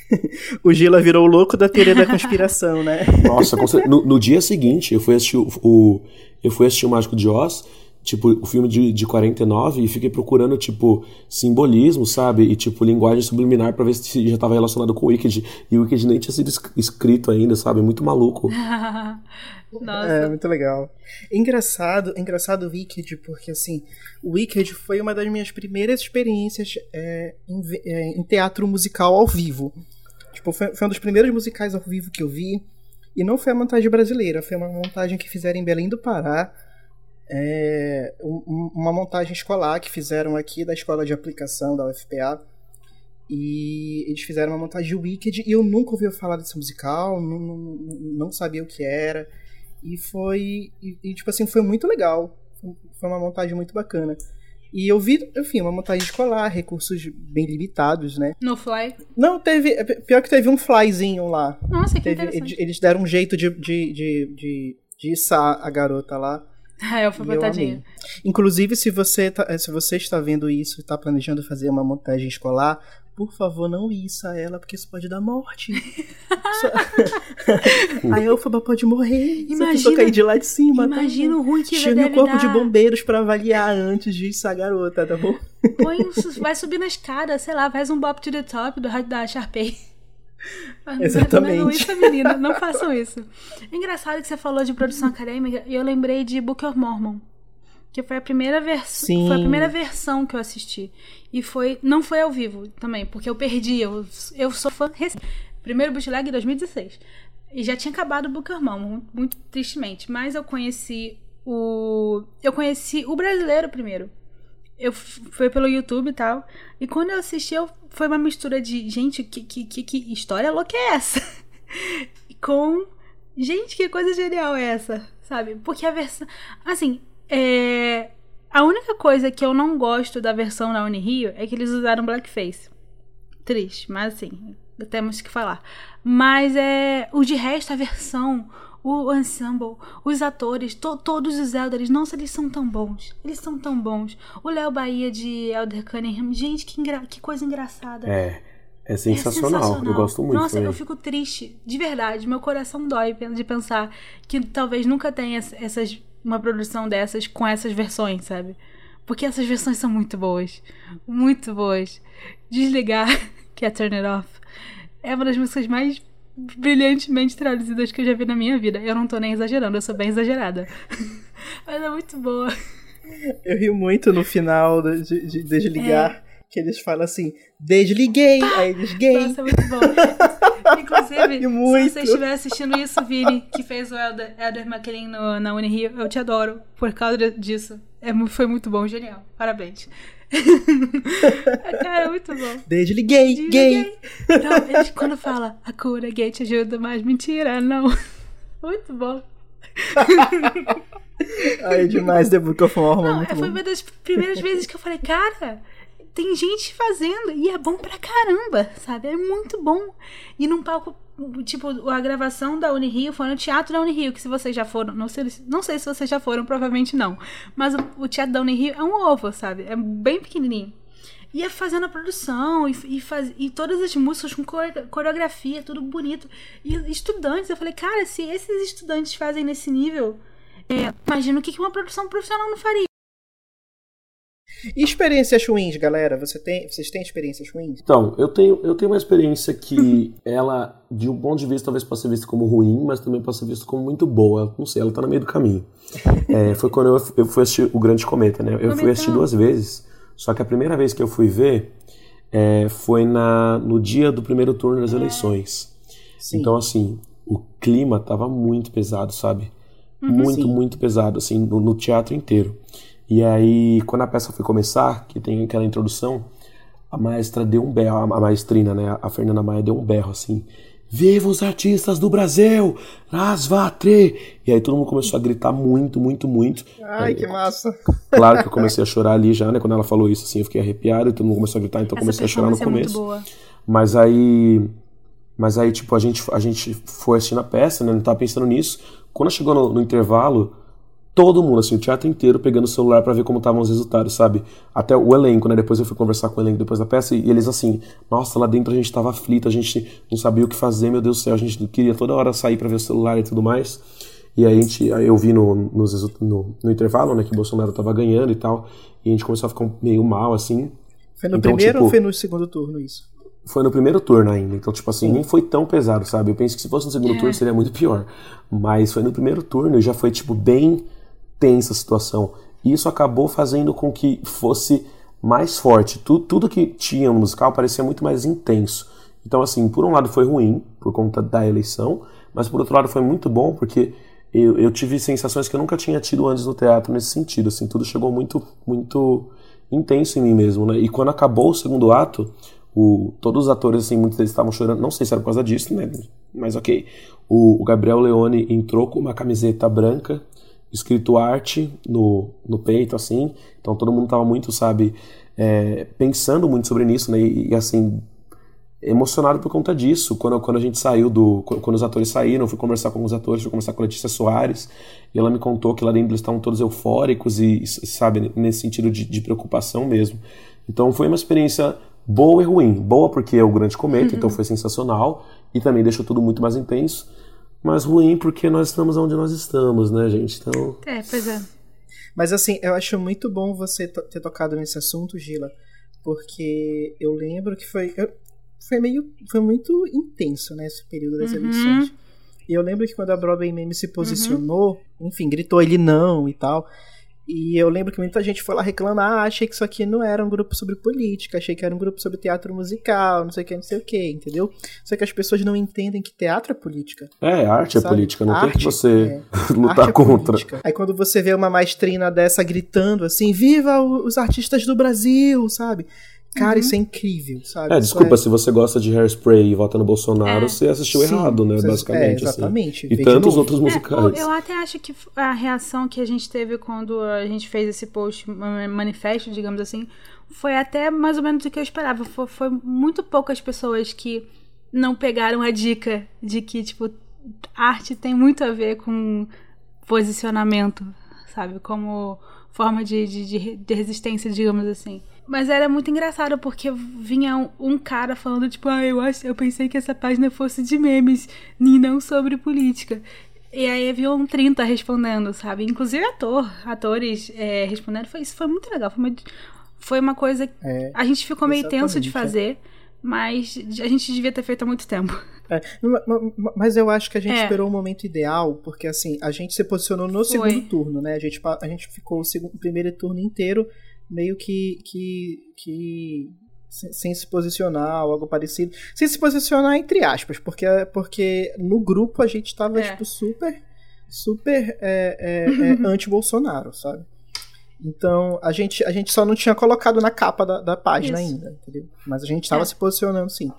o Gila virou o louco da teoria da conspiração, né? Nossa, no, no, dia seguinte eu fui assistir o, o, eu fui assistir o Mágico de Oz tipo, o filme de, de 49 e fiquei procurando, tipo, simbolismo, sabe? E, tipo, linguagem subliminar para ver se já tava relacionado com o Wicked. E o Wicked nem tinha sido escrito ainda, sabe? Muito maluco. Nossa. É, muito legal. Engraçado, engraçado o Wicked, porque, assim, o Wicked foi uma das minhas primeiras experiências é, em, é, em, teatro musical ao vivo. Tipo, foi, foi um dos primeiros musicais ao vivo que eu vi. E não foi a montagem brasileira, foi uma montagem que fizeram em Belém do Pará é, uma montagem escolar que fizeram aqui da escola de aplicação da UFPA. E eles fizeram uma montagem de Wicked e eu nunca ouvi falar desse musical, não, não, não sabia o que era. E foi. E, e, tipo assim, foi muito legal. Foi uma montagem muito bacana. E eu vi, enfim, uma montagem escolar, recursos bem limitados, né? No fly? Não, teve. É, pior que teve um flyzinho lá. Nossa, que teve. Eles deram um jeito de, de, de, de, de içar a garota lá. Ah, eu fui botadinha. Inclusive, se você, tá, se você está vendo isso e está planejando fazer uma montagem escolar, por favor, não issa ela, porque isso pode dar morte. a Elfaba pode morrer. Imagina, se a cair de lá de cima. Tá imagina tá o ruim que Chame o corpo dar. de bombeiros para avaliar antes de içar a garota, tá bom? Põe, vai subir na escada, sei lá, faz um bop to the top do da Sharpay. Exatamente. Não, isso, menina, não façam isso. É engraçado que você falou de produção acadêmica e eu lembrei de Book of Mormon. Que foi a primeira versão. Foi a primeira versão que eu assisti. E foi. Não foi ao vivo também, porque eu perdi. Eu, eu sou fã. Primeiro bootleg em 2016. E já tinha acabado o Book of Mormon, muito, muito tristemente. Mas eu conheci o. Eu conheci o brasileiro primeiro eu foi pelo YouTube e tal. E quando eu assisti, eu, foi uma mistura de, gente, que, que, que, que história louca é essa? Com, gente, que coisa genial é essa? Sabe? Porque a versão. Assim, é. A única coisa que eu não gosto da versão da Unirio é que eles usaram blackface. Triste, mas assim, temos que falar. Mas é. O de resto, a versão o ensemble, os atores, to, todos os Elders, nossa, eles são tão bons. Eles são tão bons. O Léo Bahia de Elder Cunningham, gente, que, que coisa engraçada. É. É sensacional. é sensacional. eu gosto muito. Nossa, também. eu fico triste, de verdade. Meu coração dói de pensar que talvez nunca tenha essas, uma produção dessas com essas versões, sabe? Porque essas versões são muito boas. Muito boas. Desligar, que é Turn It Off, é uma das músicas mais brilhantemente traduzidas que eu já vi na minha vida. Eu não tô nem exagerando, eu sou bem exagerada. Mas é muito boa. Eu rio muito no final de, de, de desligar. É. Que eles falam assim, desliguei, ah, aí desliguei. Nossa, é muito bom. Inclusive, muito. se você estiver assistindo isso, Vini, que fez o Elder, Elder McLean no, na Unirio, eu te adoro por causa disso. É, foi muito bom, genial. Parabéns. Cara, muito bom. Desliguei. gay. Não, eles, quando fala a cura gay te ajuda, mas mentira, não. Muito bom. Aí demais The Book of Mormon. Não, foi bom. uma das primeiras vezes que eu falei, cara, tem gente fazendo e é bom pra caramba, sabe? É muito bom. E num palco, tipo, a gravação da Unirio foi no Teatro da Unirio, que se vocês já foram, não sei, não sei se vocês já foram, provavelmente não. Mas o, Teatro da Unirio é um ovo, sabe? É bem pequenininho. Ia fazendo a produção e, e, faz, e todas as músicas com coreografia, tudo bonito. E estudantes, eu falei, cara, se esses estudantes fazem nesse nível, é, imagina o que uma produção profissional não faria. E experiências ruins, galera? Você tem, vocês têm experiências ruins? Então, eu tenho, eu tenho uma experiência que ela, de um ponto de vista, talvez possa ser vista como ruim, mas também possa ser vista como muito boa. Não sei, ela tá no meio do caminho. É, foi quando eu, eu fui assistir O Grande Cometa, né? Eu fui assistir duas vezes, só que a primeira vez que eu fui ver é, foi na, no dia do primeiro turno das eleições. Sim. Então, assim, o clima tava muito pesado, sabe? Uhum, muito, sim. muito pesado, assim, no, no teatro inteiro. E aí, quando a peça foi começar, que tem aquela introdução, a maestra deu um berro, a maestrina, né, a Fernanda Maia deu um berro assim: Viva os artistas do Brasil! Rasvatre! E aí todo mundo começou a gritar muito, muito, muito. Ai, aí, que massa! Claro que eu comecei a chorar ali já, né? Quando ela falou isso, assim, eu fiquei arrepiado e todo mundo começou a gritar, então eu comecei a chorar no começo. É muito boa. Mas aí. Mas aí, tipo, a gente, a gente foi assistindo a peça, né? Não tava pensando nisso. Quando chegou no, no intervalo, todo mundo, assim, o teatro inteiro pegando o celular para ver como estavam os resultados, sabe? Até o elenco, né? Depois eu fui conversar com o elenco depois da peça e eles assim, nossa, lá dentro a gente tava aflito, a gente não sabia o que fazer, meu Deus do céu, a gente queria toda hora sair para ver o celular e tudo mais. E aí a gente, eu vi no, no, no, no intervalo, né, que o Bolsonaro tava ganhando e tal, e a gente começou a ficar meio mal, assim. Foi no então, primeiro tipo, ou foi no segundo turno isso? Foi no primeiro turno ainda, então, tipo assim, Sim. nem foi tão pesado, sabe? Eu penso que se fosse no segundo é. turno seria muito pior. Mas foi no primeiro turno e já foi, tipo, bem tensa situação. E isso acabou fazendo com que fosse mais forte. Tudo, tudo que tinha no musical parecia muito mais intenso. Então, assim, por um lado foi ruim, por conta da eleição, mas por outro lado foi muito bom, porque eu, eu tive sensações que eu nunca tinha tido antes no teatro nesse sentido. Assim, tudo chegou muito, muito intenso em mim mesmo, né? E quando acabou o segundo ato, o, todos os atores, assim, muitos deles estavam chorando. Não sei se era por causa disso, né? Mas ok. O, o Gabriel Leone entrou com uma camiseta branca, escrito arte no, no peito, assim. Então todo mundo tava muito, sabe, é, pensando muito sobre isso, né? E, e, assim, emocionado por conta disso. Quando, quando a gente saiu do. Quando os atores saíram, fui conversar com os atores, fui conversar com a Letícia Soares, e ela me contou que lá dentro eles estavam todos eufóricos e, sabe, nesse sentido de, de preocupação mesmo. Então foi uma experiência boa e ruim. Boa porque é o grande cometa, uhum. então foi sensacional e também deixou tudo muito mais intenso. Mas ruim porque nós estamos onde nós estamos, né, gente? Então. É, pois é. Mas assim, eu acho muito bom você ter tocado nesse assunto, Gila, porque eu lembro que foi. Eu, foi meio. Foi muito intenso, né, esse período das uhum. eleições. E eu lembro que quando a Broadway Meme se posicionou, uhum. enfim, gritou ele não e tal. E eu lembro que muita gente foi lá reclamar, ah, achei que isso aqui não era um grupo sobre política, achei que era um grupo sobre teatro musical, não sei o que, não sei o que, entendeu? Só que as pessoas não entendem que teatro é política. É, arte é sabe? é política, não arte, tem que você é. lutar é contra. Política. Aí quando você vê uma maestrina dessa gritando assim, viva os artistas do Brasil, sabe? Cara, uhum. isso é incrível, sabe? É, desculpa, é... se você gosta de Hairspray e vota no Bolsonaro, é. você assistiu Sim, errado, né? Você... basicamente. É, exatamente. Assim. E tantos outros é, musicais. eu até acho que a reação que a gente teve quando a gente fez esse post manifesto, digamos assim, foi até mais ou menos o que eu esperava. Foi, foi muito poucas pessoas que não pegaram a dica de que, tipo, arte tem muito a ver com posicionamento, sabe? Como forma de, de, de resistência, digamos assim. Mas era muito engraçado porque vinha um, um, cara falando, tipo, ah, eu acho, eu pensei que essa página fosse de memes e não sobre política. E aí havia um 30 respondendo, sabe? Inclusive ator, atores é, respondendo. Foi, isso foi muito legal. Foi uma, foi uma coisa. É, a gente ficou meio tenso de é. fazer, mas a gente devia ter feito há muito tempo. É, mas eu acho que a gente é. esperou o momento ideal, porque assim, a gente se posicionou no foi. segundo turno, né? A gente, a gente ficou o, segundo, o primeiro turno inteiro meio que, que, que sem se posicionar ou algo parecido. Sem se posicionar entre aspas, porque, porque no grupo a gente estava é. tipo, super, super é, é, é anti-Bolsonaro, sabe? Então a gente, a gente só não tinha colocado na capa da, da página Isso. ainda, entendeu? Mas a gente estava é. se posicionando sim.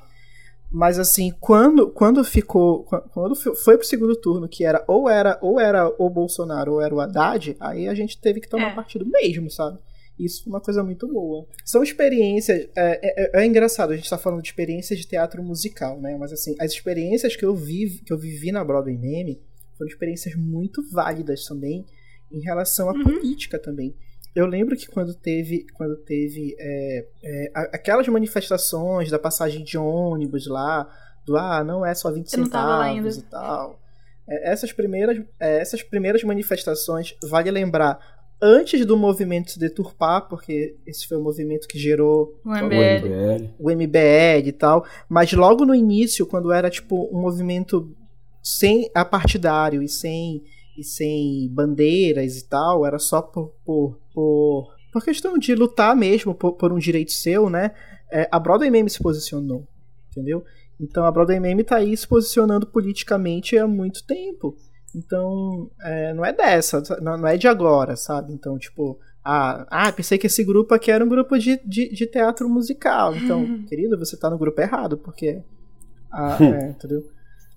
Mas assim, quando, quando ficou. Quando foi pro segundo turno, que era ou era ou era o Bolsonaro ou era o Haddad, aí a gente teve que tomar é. partido mesmo, sabe? Isso foi uma coisa muito boa. São experiências. É, é, é engraçado, a gente está falando de experiências de teatro musical, né? Mas assim, as experiências que eu vi, que eu vivi na Broadway Meme foram experiências muito válidas também em relação à uhum. política também. Eu lembro que quando teve, quando teve é, é, aquelas manifestações da passagem de ônibus lá, do ah, não é só 20 centavos e tal. É, essas primeiras, é, essas primeiras manifestações, vale lembrar, antes do movimento se deturpar, porque esse foi o movimento que gerou o MBL, o MBL e tal, mas logo no início, quando era tipo um movimento sem apartidário e sem e sem bandeiras e tal, era só por por, por, por questão de lutar mesmo por, por um direito seu, né? É, a Broadway Meme se posicionou, entendeu? Então a Broadway Meme tá aí se posicionando politicamente há muito tempo. Então, é, não é dessa, não, é de agora, sabe? Então, tipo, ah, ah, pensei que esse grupo aqui era um grupo de, de, de teatro musical. Então, querido, você tá no grupo errado, porque. A, é, entendeu?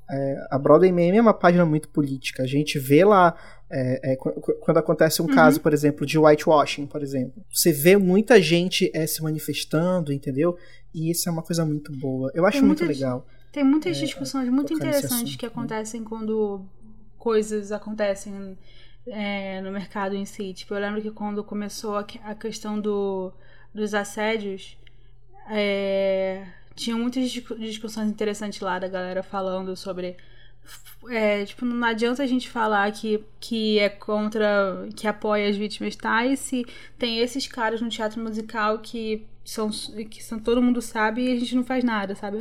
É, a Broadway Meme é uma página muito política. A gente vê lá. É, é quando acontece um uhum. caso, por exemplo, de whitewashing, por exemplo, você vê muita gente é, se manifestando, entendeu? E isso é uma coisa muito boa. Eu acho muito legal. Tem muitas é, discussões muito interessantes que acontecem quando coisas acontecem é, no mercado em si. Tipo, eu lembro que quando começou a, a questão do, dos assédios, é, tinha muitas discussões interessantes lá da galera falando sobre é, tipo, não adianta a gente falar que, que é contra, que apoia as vítimas tais, se tem esses caras no teatro musical que são, que são todo mundo sabe e a gente não faz nada, sabe?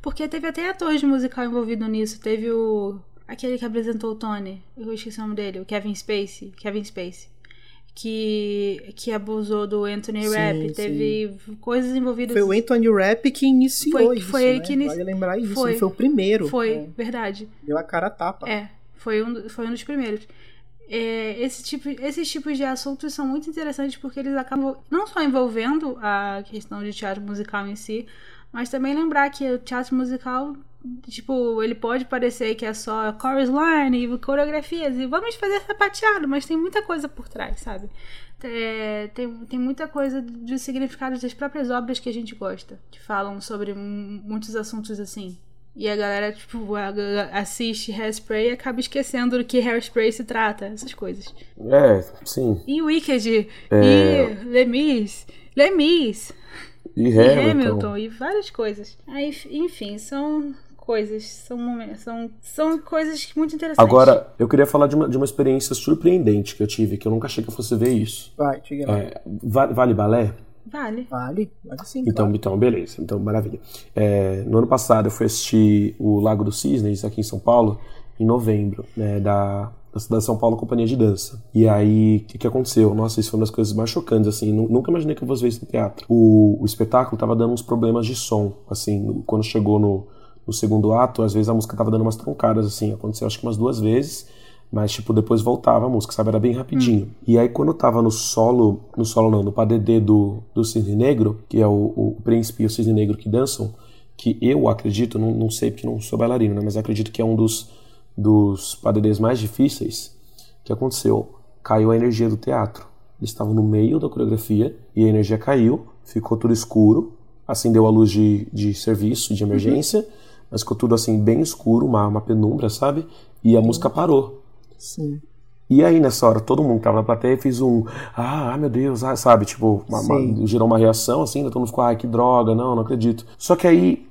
Porque teve até ator de musical envolvido nisso, teve o aquele que apresentou o Tony, eu esqueci o nome dele, o Kevin Spacey, Kevin Spacey que, que abusou do Anthony Rapp. Teve coisas envolvidas. Foi o Anthony Rapp que iniciou foi, isso. Foi ele né? que iniciou. Vale lembrar isso. Foi, ele foi o primeiro. Foi, é. verdade. Deu a cara a tapa. É, foi um, foi um dos primeiros. É, esse tipo, esses tipos de assuntos são muito interessantes porque eles acabam não só envolvendo a questão de teatro musical em si, mas também lembrar que o teatro musical Tipo, ele pode parecer que é só chorus line e coreografias e vamos fazer sapateado, mas tem muita coisa por trás, sabe? É, tem, tem muita coisa de significados das próprias obras que a gente gosta, que falam sobre muitos assuntos assim. E a galera, tipo, assiste Hairspray e acaba esquecendo do que Hairspray se trata, essas coisas. É, sim. E Wicked, é... e Lemis, Lemis. E Hamilton. e Hamilton. E várias coisas. Aí, enfim, são coisas, são são, são coisas muito interessantes. Agora, eu queria falar de uma, de uma experiência surpreendente que eu tive, que eu nunca achei que eu fosse ver isso. Vai, diga é, vale, vale balé? Vale. Vale, vale sim. Então, vale. então beleza. Então, maravilha. É, no ano passado eu fui assistir o Lago dos Cisnes aqui em São Paulo, em novembro, né, da, da São Paulo Companhia de Dança. E aí, o que, que, aconteceu? Nossa, isso foi uma das coisas mais chocantes, assim, nunca imaginei que eu fosse ver isso no teatro. O, o espetáculo tava dando uns problemas de som, assim, quando chegou no, no segundo ato, às vezes a música tava dando umas troncadas, assim, aconteceu acho que umas duas vezes, mas tipo, depois voltava a música, sabe, era bem rapidinho. Hum. E aí quando eu tava no solo, no solo não, no padedê do, do Cisne Negro, que é o, o príncipe e o Cisne Negro que dançam, que eu acredito, não, não sei porque não sou bailarino, né, mas acredito que é um dos, dos padedês mais difíceis, que aconteceu? Caiu a energia do teatro. Eles estavam no meio da coreografia e a energia caiu, ficou tudo escuro, acendeu a luz de, de serviço, de emergência, uhum mas ficou tudo assim bem escuro, uma, uma penumbra, sabe? E a Sim. música parou. Sim. E aí, nessa hora, todo mundo que tava na plateia fez um, ah, meu Deus, ah, sabe? Tipo, uma, uma, gerou uma reação, assim, né? todo mundo ficou, ai, que droga, não, não acredito. Só que aí,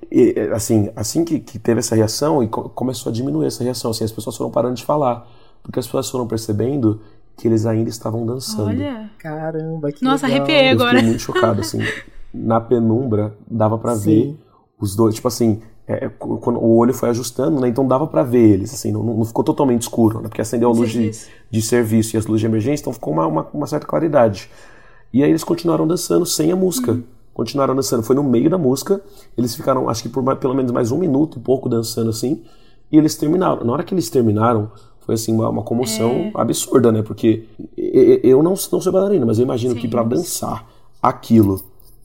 assim, assim que, que teve essa reação, e começou a diminuir essa reação, assim, as pessoas foram parando de falar. Porque as pessoas foram percebendo que eles ainda estavam dançando. Olha! Caramba, que Nossa, legal. arrepiei agora. Eu fiquei muito chocado, assim. Na penumbra, dava para ver os dois, tipo assim, é, é o olho foi ajustando, né? Então dava para ver eles, assim, não, não, ficou totalmente escuro, né? Porque acendeu a luz de, de, serviço e as luzes de emergência, então ficou uma, uma, uma, certa claridade. E aí eles continuaram dançando sem a música. Uhum. Continuaram dançando. Foi no meio da música. Eles ficaram, acho que por mais, pelo menos mais um minuto e pouco dançando assim. E eles terminaram. Na hora que eles terminaram, foi assim uma, uma comoção é. absurda, né? Porque eu não, não sou bailarina, mas eu imagino Sim. que para dançar aquilo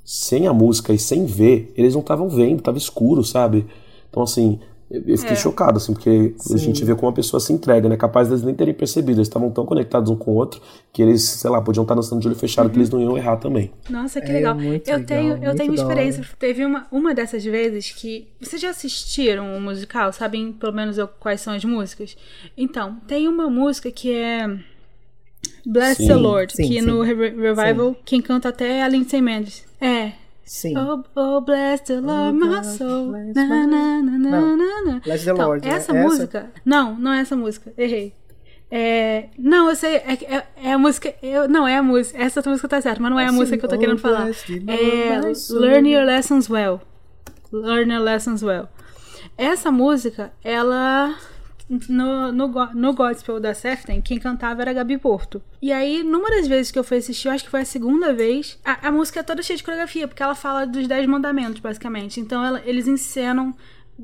sem a música e sem ver, eles não estavam vendo, tava escuro, sabe? Então, assim, eu fiquei é. chocado, assim, porque Sim. a gente vê como a pessoa se entrega, né? Capaz deles nem terem percebido, eles estavam tão conectados um com o outro que eles, sei lá, podiam estar dançando de olho fechado uhum. que eles não iam errar também. Nossa, que é, legal. eu legal, tenho, eu tenho experiência. Teve uma, uma dessas vezes que. Vocês já assistiram o um musical? Sabem pelo menos eu, quais são as músicas? Então, tem uma música que é. Bless sim, the Lord, sim, que sim. no Revival, quem canta até é a Lindsay Mendes. É. Sim. Oh, oh bless the Lord, oh, my soul. Na, na, na, na, na, Bless the então, Lord. Essa né? música. Essa? Não, não é essa música. Errei. É, não, eu sei, é, é, é, a música. Eu, não, é a música. Essa música tá certa, mas não é a assim, música que eu tô querendo falar. É Learn Your Lessons Well. Learn Your Lessons Well. Essa música, ela no, no, no gospel da Sefton, quem cantava era a Gabi Porto. E aí, numa das vezes que eu fui assistir, eu acho que foi a segunda vez, a, a música é toda cheia de coreografia, porque ela fala dos Dez Mandamentos, basicamente. Então, ela, eles encenam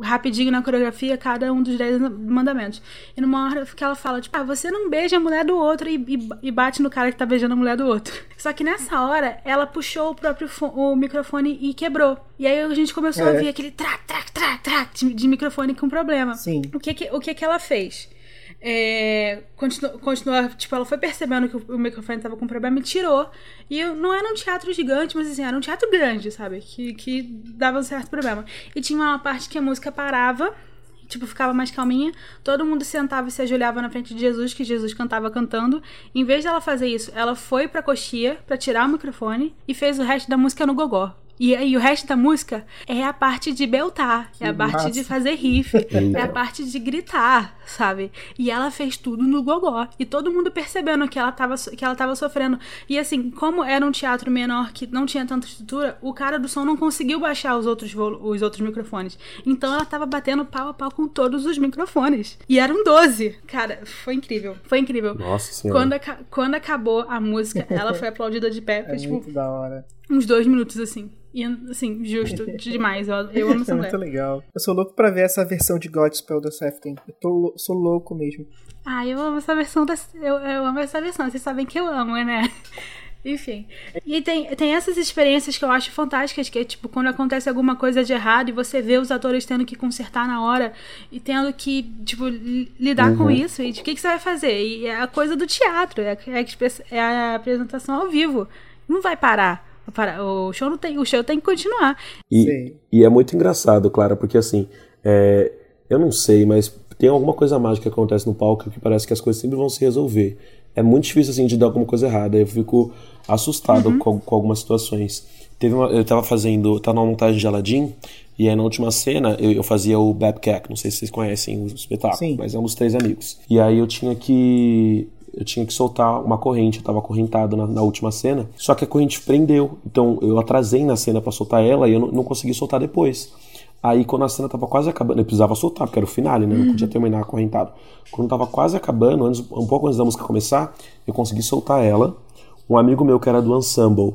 rapidinho na coreografia cada um dos dez mandamentos. E numa hora que ela fala, tipo, ah, você não beija a mulher do outro e, e, e, bate no cara que tá beijando a mulher do outro. Só que nessa hora, ela puxou o próprio o microfone e quebrou. E aí a gente começou é. a ouvir aquele trac, trac, trac, trac de, de microfone com problema. Sim. O que que, o que que ela fez? É, continu, tipo, ela foi percebendo que o, microfone tava com problema e tirou. E não era um teatro gigante, mas assim, era um teatro grande, sabe? Que, que dava um certo problema. E tinha uma parte que a música parava, tipo, ficava mais calminha. Todo mundo sentava e se ajoelhava na frente de Jesus, que Jesus cantava cantando. Em vez dela fazer isso, ela foi pra coxia para tirar o microfone e fez o resto da música no gogó. E, e o resto da música é a parte de beltar, é a parte de fazer riff, é a parte de gritar, sabe? E ela fez tudo no gogó. E todo mundo percebendo que ela tava, que ela tava sofrendo. E assim, como era um teatro menor que não tinha tanta estrutura, o cara do som não conseguiu baixar os outros, os outros microfones. Então ela tava batendo pau a pau com todos os microfones. E eram 12. Cara, foi incrível. Foi incrível. Nossa senhora. Quando, quando acabou a música, ela foi aplaudida de pé. Foi, é tipo, muito da hora. Uns dois minutos assim. E, assim, justo demais. Eu, eu amo essa É muito legal. Eu sou louco pra ver essa versão de Godspell da Sefton. Eu tô, sou louco mesmo. Ah, eu amo essa versão. Da, eu, eu amo essa versão. Vocês sabem que eu amo, né? Enfim. E tem, tem essas experiências que eu acho fantásticas, que é tipo, quando acontece alguma coisa de errado e você vê os atores tendo que consertar na hora e tendo que, tipo, lidar uhum. com isso. E de que, que você vai fazer? E é a coisa do teatro, é a, é a apresentação ao vivo. Não vai parar. O show não tem, o show tem que continuar. E, e é muito engraçado, Clara, porque assim, é, eu não sei, mas tem alguma coisa mágica que acontece no palco que parece que as coisas sempre vão se resolver. É muito difícil assim de dar alguma coisa errada. Eu fico assustado uhum. com, com, algumas situações. Teve uma, eu tava fazendo, tá numa montagem de Aladdin, e aí na última cena eu, eu fazia o Babcock, não sei se vocês conhecem o espetáculo, Sim. mas é um dos três amigos. E aí eu tinha que eu tinha que soltar uma corrente, eu tava acorrentado na, na, última cena, só que a corrente prendeu, então eu atrasei na cena para soltar ela e eu não, não, consegui soltar depois. Aí quando a cena tava quase acabando, eu precisava soltar, porque era o finale, né? Não podia terminar acorrentado. Quando tava quase acabando, antes, um pouco antes da música começar, eu consegui soltar ela. Um amigo meu que era do ensemble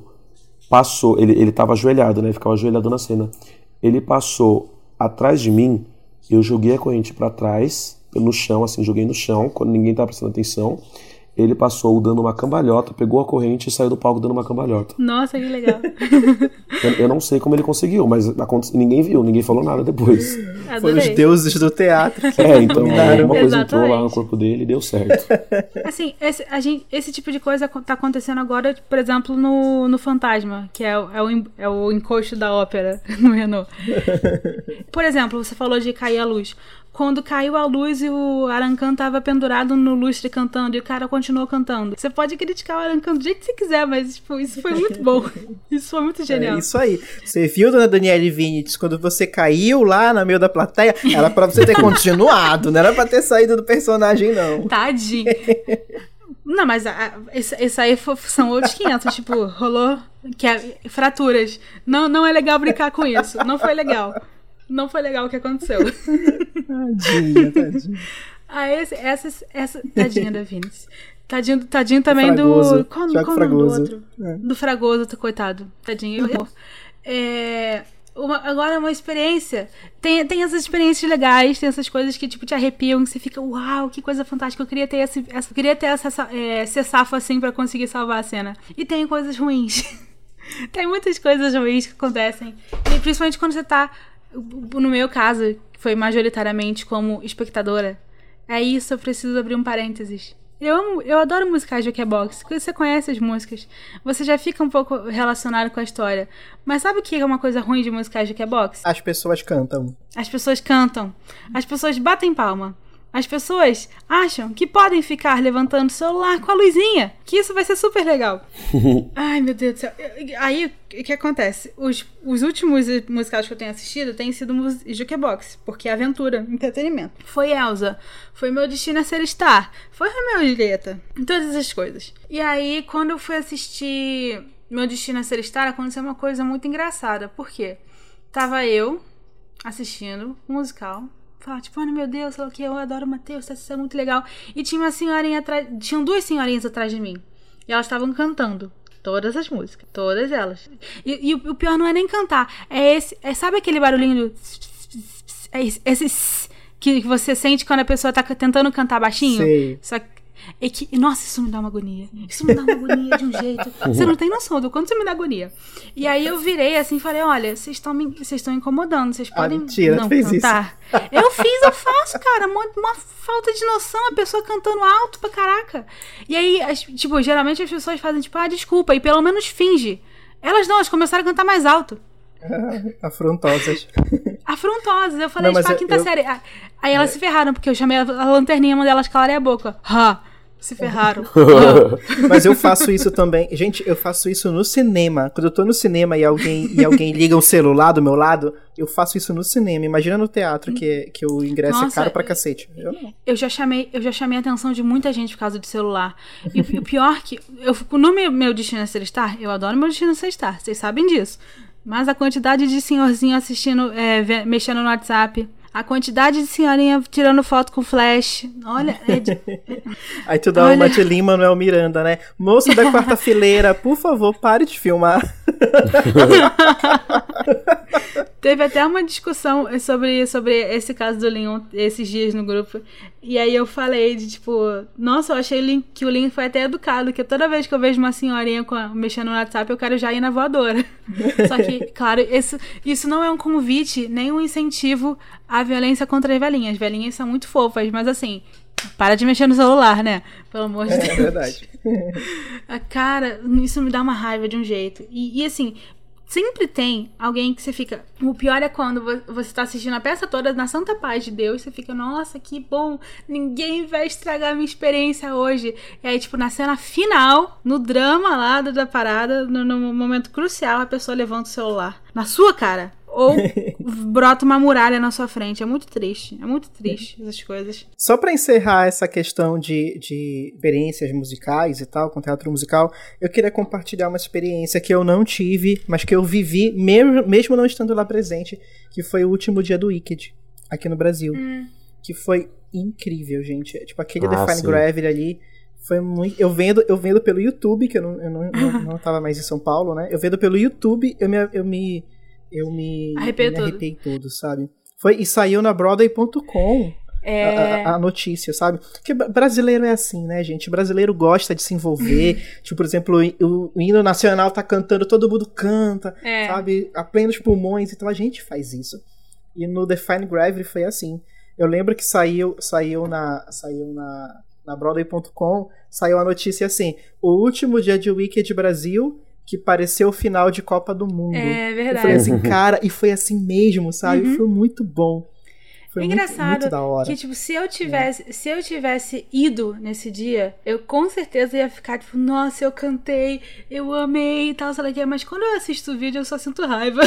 passou, ele, ele tava ajoelhado, né? Ele ficava ajoelhado na cena. Ele passou atrás de mim, eu joguei a corrente para trás, no chão, assim, joguei no chão, quando ninguém tava prestando atenção ele passou dando uma cambalhota, pegou a corrente e saiu do palco dando uma cambalhota. Nossa, que legal. eu, eu, não sei como ele conseguiu, mas ninguém viu, ninguém falou nada depois. Adorei. Foi os deuses do teatro. É, então alguma coisa entrou lá no corpo dele e deu certo. Assim, esse, a gente, esse tipo de coisa tá acontecendo agora, por exemplo, no, no Fantasma, que é, é, o, é o encosto da ópera no Renault. Por exemplo, você falou de cair a luz quando caiu a luz e o Arancan tava pendurado no lustre cantando e o cara continuou cantando. Você pode criticar o Arancan do jeito que você quiser, mas tipo, isso foi muito bom. Isso foi muito genial. É isso aí. Você viu, dona Daniele Vinitz, quando você caiu lá no meio da plateia, era pra você ter continuado, não era pra ter saído do personagem, não. Tadinho. Não, mas a, esse, esse, aí foi, são outros 500. tipo, rolou que é, fraturas. Não, não é legal brincar com isso. Não foi legal. Não foi legal o que aconteceu. Tadinha, tadinha. Ah, esse, essa, essa. Tadinha da Vinicius. Tadinho, tadinho também do. Qual, qual o nome do outro? É. Do Fragoso, coitado. Tadinho. Eu, é, uma, agora, uma experiência. Tem, tem essas experiências legais, tem essas coisas que tipo, te arrepiam, que você fica, uau, que coisa fantástica. Eu queria ter, esse, essa, queria ter essa, é, ser safo assim para conseguir salvar a cena. E tem coisas ruins. tem muitas coisas ruins que acontecem. E principalmente quando você tá no meu caso, que foi majoritariamente como espectadora, é isso, eu preciso abrir um parênteses. Eu amo, eu adoro musicais de Jukebox. Quando você conhece as músicas, você já fica um pouco relacionado com a história. Mas sabe o que é uma coisa ruim de musicais de Jukebox? As pessoas cantam. As pessoas cantam. As pessoas batem palma. As pessoas acham que podem ficar levantando o celular com a luzinha, que isso vai ser super legal. Ai, meu Deus do céu. Aí, o que acontece? Os, os últimos musicais que eu tenho assistido têm sido Jukebox, porque é aventura, entretenimento. Foi Elsa, foi Meu Destino a Ser Star, foi Romeo e Julieta, todas essas coisas. E aí, quando eu fui assistir Meu Destino a Ser Star, aconteceu uma coisa muito engraçada. Por quê? Tava eu assistindo um musical tipo, oh, meu Deus, sei lá o que, eu adoro o Matheus, isso é muito legal. E tinha uma senhorinha atrás, tinham duas senhorinhas atrás de mim. E elas estavam cantando todas as músicas, todas elas. E, e, o pior não é nem cantar, é esse, é, sabe aquele barulhinho do é esse, esse que você sente quando a pessoa tá tentando cantar baixinho? Sei. Só que é que, nossa, isso me dá uma agonia. Isso me dá uma agonia de um jeito. Você não tem noção do quanto isso me dá agonia. E aí eu virei assim e falei: olha, vocês estão me vocês estão incomodando, vocês Ah, podem mentira, não fez cantar. Eu fiz, eu faço, cara. Uma, uma falta de noção, a pessoa cantando alto pra caraca. E aí, as- tipo, geralmente as pessoas fazem, tipo, ah, desculpa, e pelo menos finge. Elas não, elas começaram a cantar mais alto. Afrontosas. Afrontosas. Eu falei, Não, tipo, a quinta eu- série. Ah, Aí elas se ferraram, porque eu chamei a a lanterninha, mandei elas calarem a boca. Ha! Se ferraram. Mas eu faço isso também. Gente, eu faço isso no cinema. Quando eu tô no cinema e alguém, e alguém liga o um celular do meu lado, eu faço isso no cinema. Imagina no teatro que, que o ingresso Nossa, é caro pra cacete. Eu não. Eu já chamei, eu já chamei a atenção de muita gente por causa de celular. E o pior que. Eu, no meu, meu Destino a Ser Star, eu adoro meu Destino a Ser Star. Vocês sabem disso. Mas a quantidade de senhorzinho assistindo, é, mexendo no WhatsApp, a quantidade de senhorinha tirando foto com flash. Olha. É de... Aí tu dá Olha... uma de Lima Manuel Miranda, né? Moça da quarta fileira, por favor, pare de filmar. Teve até uma discussão sobre, sobre esse caso do Leon esses dias no grupo. E aí eu falei de tipo, nossa, eu achei que o Lin foi até educado, que toda vez que eu vejo uma senhorinha mexendo no WhatsApp, eu quero já ir na voadora. Só que, claro, isso, isso não é um convite, nem um incentivo à violência contra as velhinhas. As velhinhas são muito fofas, mas assim, para de mexer no celular, né? Pelo amor de é, Deus. É verdade. Cara, isso me dá uma raiva de um jeito. E, e assim, sempre tem alguém que você fica. O pior é quando você tá assistindo a peça toda na santa paz de Deus, você fica, nossa, que bom, ninguém vai estragar a minha experiência hoje. E aí, tipo, na cena final, no drama lá da parada, no, no momento crucial, a pessoa levanta o celular na sua cara ou brota uma muralha na sua frente. É muito triste. É muito triste essas coisas. Só para encerrar essa questão de, de experiências musicais e tal, com teatro musical, eu queria compartilhar uma experiência que eu não tive, mas que eu vivi, mesmo, mesmo não estando lá presente, que foi o último dia do Wicked, aqui no Brasil. Hum. Que foi incrível, gente. Tipo, aquele ah, Define Gravity ali. Foi muito. Eu vendo, eu vendo pelo YouTube, que eu não, eu não, não, não tava mais em São Paulo, né? Eu vendo pelo YouTube, eu me, eu me eu me, Arrepiei me arrepiei todo, sabe? Foi, e saiu na Broadway.com. É... A, a, notícia, sabe? Porque brasileiro é assim, né, gente? O brasileiro gosta de se envolver. tipo, por exemplo, o, o, hino nacional tá cantando, todo mundo canta, é. sabe? A plenos pulmões, então a gente faz isso. E no Define Gravity foi assim. Eu lembro que saiu, saiu na, saiu na, na Broadway.com, saiu a notícia assim: o último dia de Wicked Brasil que pareceu o final de Copa do Mundo. É verdade. Foi assim, cara, e foi assim mesmo, sabe? Uhum. Foi muito bom. Foi Engraçado muito, muito da hora. que, tipo, se eu tivesse, é. se eu tivesse ido nesse dia, eu com certeza ia ficar, tipo, nossa, eu cantei, eu amei e tal, sei lá que mas quando eu assisto o vídeo, eu só sinto raiva.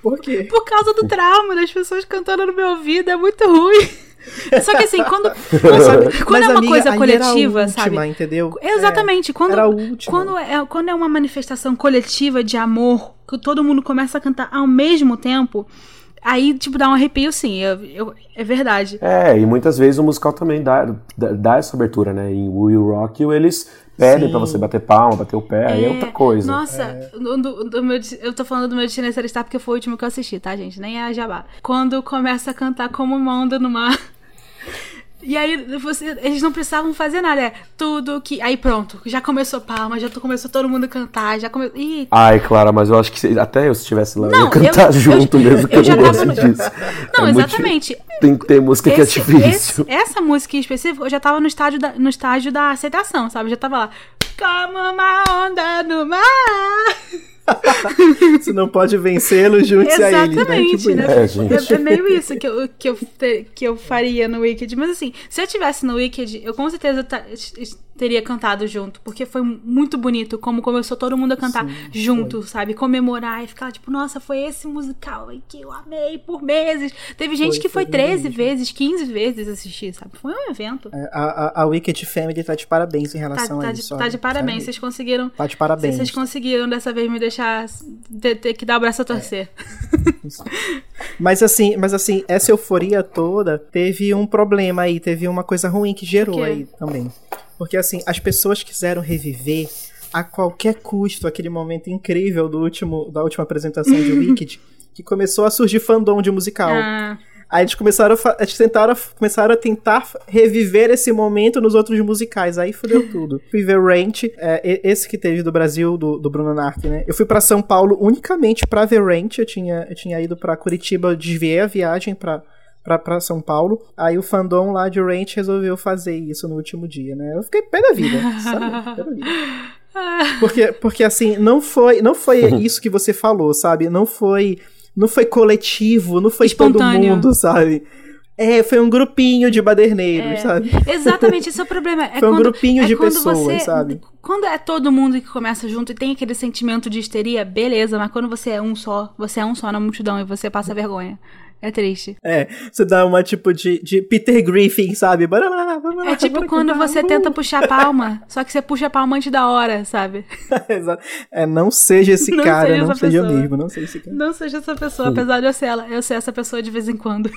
Por quê? Por causa do trauma das pessoas cantando no meu ouvido, é muito ruim. Só que assim, quando, quando é uma amiga, coisa coletiva, última, sabe? Entendeu? Exatamente. É, quando, quando, é, quando é uma manifestação coletiva de amor, que todo mundo começa a cantar ao mesmo tempo, aí, tipo, dá um arrepio, sim. Eu, eu, é verdade. É, e muitas vezes o musical também dá, dá, dá essa abertura, né? Em Will Rock You, eles pedem para você bater palma, bater o pé, é, aí é outra coisa. Nossa, é. do, do meu, eu tô falando do meu Destino Celestial porque foi o último que eu assisti, tá, gente? Nem é a Jabá. Quando começa a cantar como uma onda no mar. E aí você, eles não precisavam fazer nada, é tudo que. Aí pronto, já começou palma, já começou todo mundo a cantar, já começou. Ih. Ai, Clara, mas eu acho que até eu, se estivesse lá, não, eu ia cantar eu, junto eu, mesmo, que eu, eu não gosto no... disso. Não, é exatamente. Muito... Tem que ter música esse, que é difícil. Esse, essa música em específico, eu já tava no estágio da, no estágio da aceitação, sabe? Eu já tava lá. Como uma onda no mar. Se não pode vencê-lo, junte-se a ele. Né? Tipo né? É, é, meio isso que eu, que, eu, que eu faria no Wicked. Mas assim, se eu tivesse no Wicked, eu com certeza teria cantado junto, porque foi muito bonito como começou todo mundo a cantar Sim, junto, foi. sabe? Comemorar e ficar tipo, nossa, foi esse musical que eu amei por meses. Teve gente foi, que foi, foi 13 vezes, 15 vezes assistir, sabe? Foi um evento. É, a, a, a, Wicked Family tá de parabéns em relação tá, tá a isso. De, tá de parabéns, vocês conseguiram. Tá de parabéns. Vocês conseguiram dessa vez me deixar ter, ter que dar o braço a torcer. É. mas assim, mas assim, essa euforia toda teve um problema aí, teve uma coisa ruim que gerou aí também. Porque assim, as pessoas quiseram reviver a qualquer custo aquele momento incrível do último, da última apresentação de Wicked, que começou a surgir fandom de musical. Ah. Aí eles começaram a, eles tentaram, começaram a tentar reviver esse momento nos outros musicais. Aí fudeu tudo. Fui ver Rent, é, esse que teve do Brasil, do, do Bruno Nark, né? Eu fui para São Paulo unicamente pra ver Rent. Eu tinha, eu tinha ido para Curitiba, desviei a viagem pra pra, São Paulo. Aí o fandom lá de Ranch resolveu fazer isso no último dia, né? Eu fiquei pé da vida, sabe? Pé da vida. Porque, porque assim, não foi, não foi isso que você falou, sabe? Não foi, não foi coletivo, não foi Espontâneo. todo mundo, sabe? É, foi um grupinho de baderneiros, é, sabe? Exatamente, esse é o problema. É foi um quando, grupinho é de pessoas, você, sabe? Quando é todo mundo que começa junto e tem aquele sentimento de histeria, beleza, mas quando você é um só, você é um só na multidão e você passa vergonha. É triste. É, você dá uma tipo de, de Peter Griffin, sabe? Bora lá, bora lá, é tipo quando você uh! tenta puxar a palma, só que você puxa a palma antes da hora, sabe? Exato. É, não seja esse não cara, seja não seja pessoa. mesmo, não seja esse cara. Não seja essa pessoa, apesar de eu ser ela, eu ser essa pessoa de vez em quando.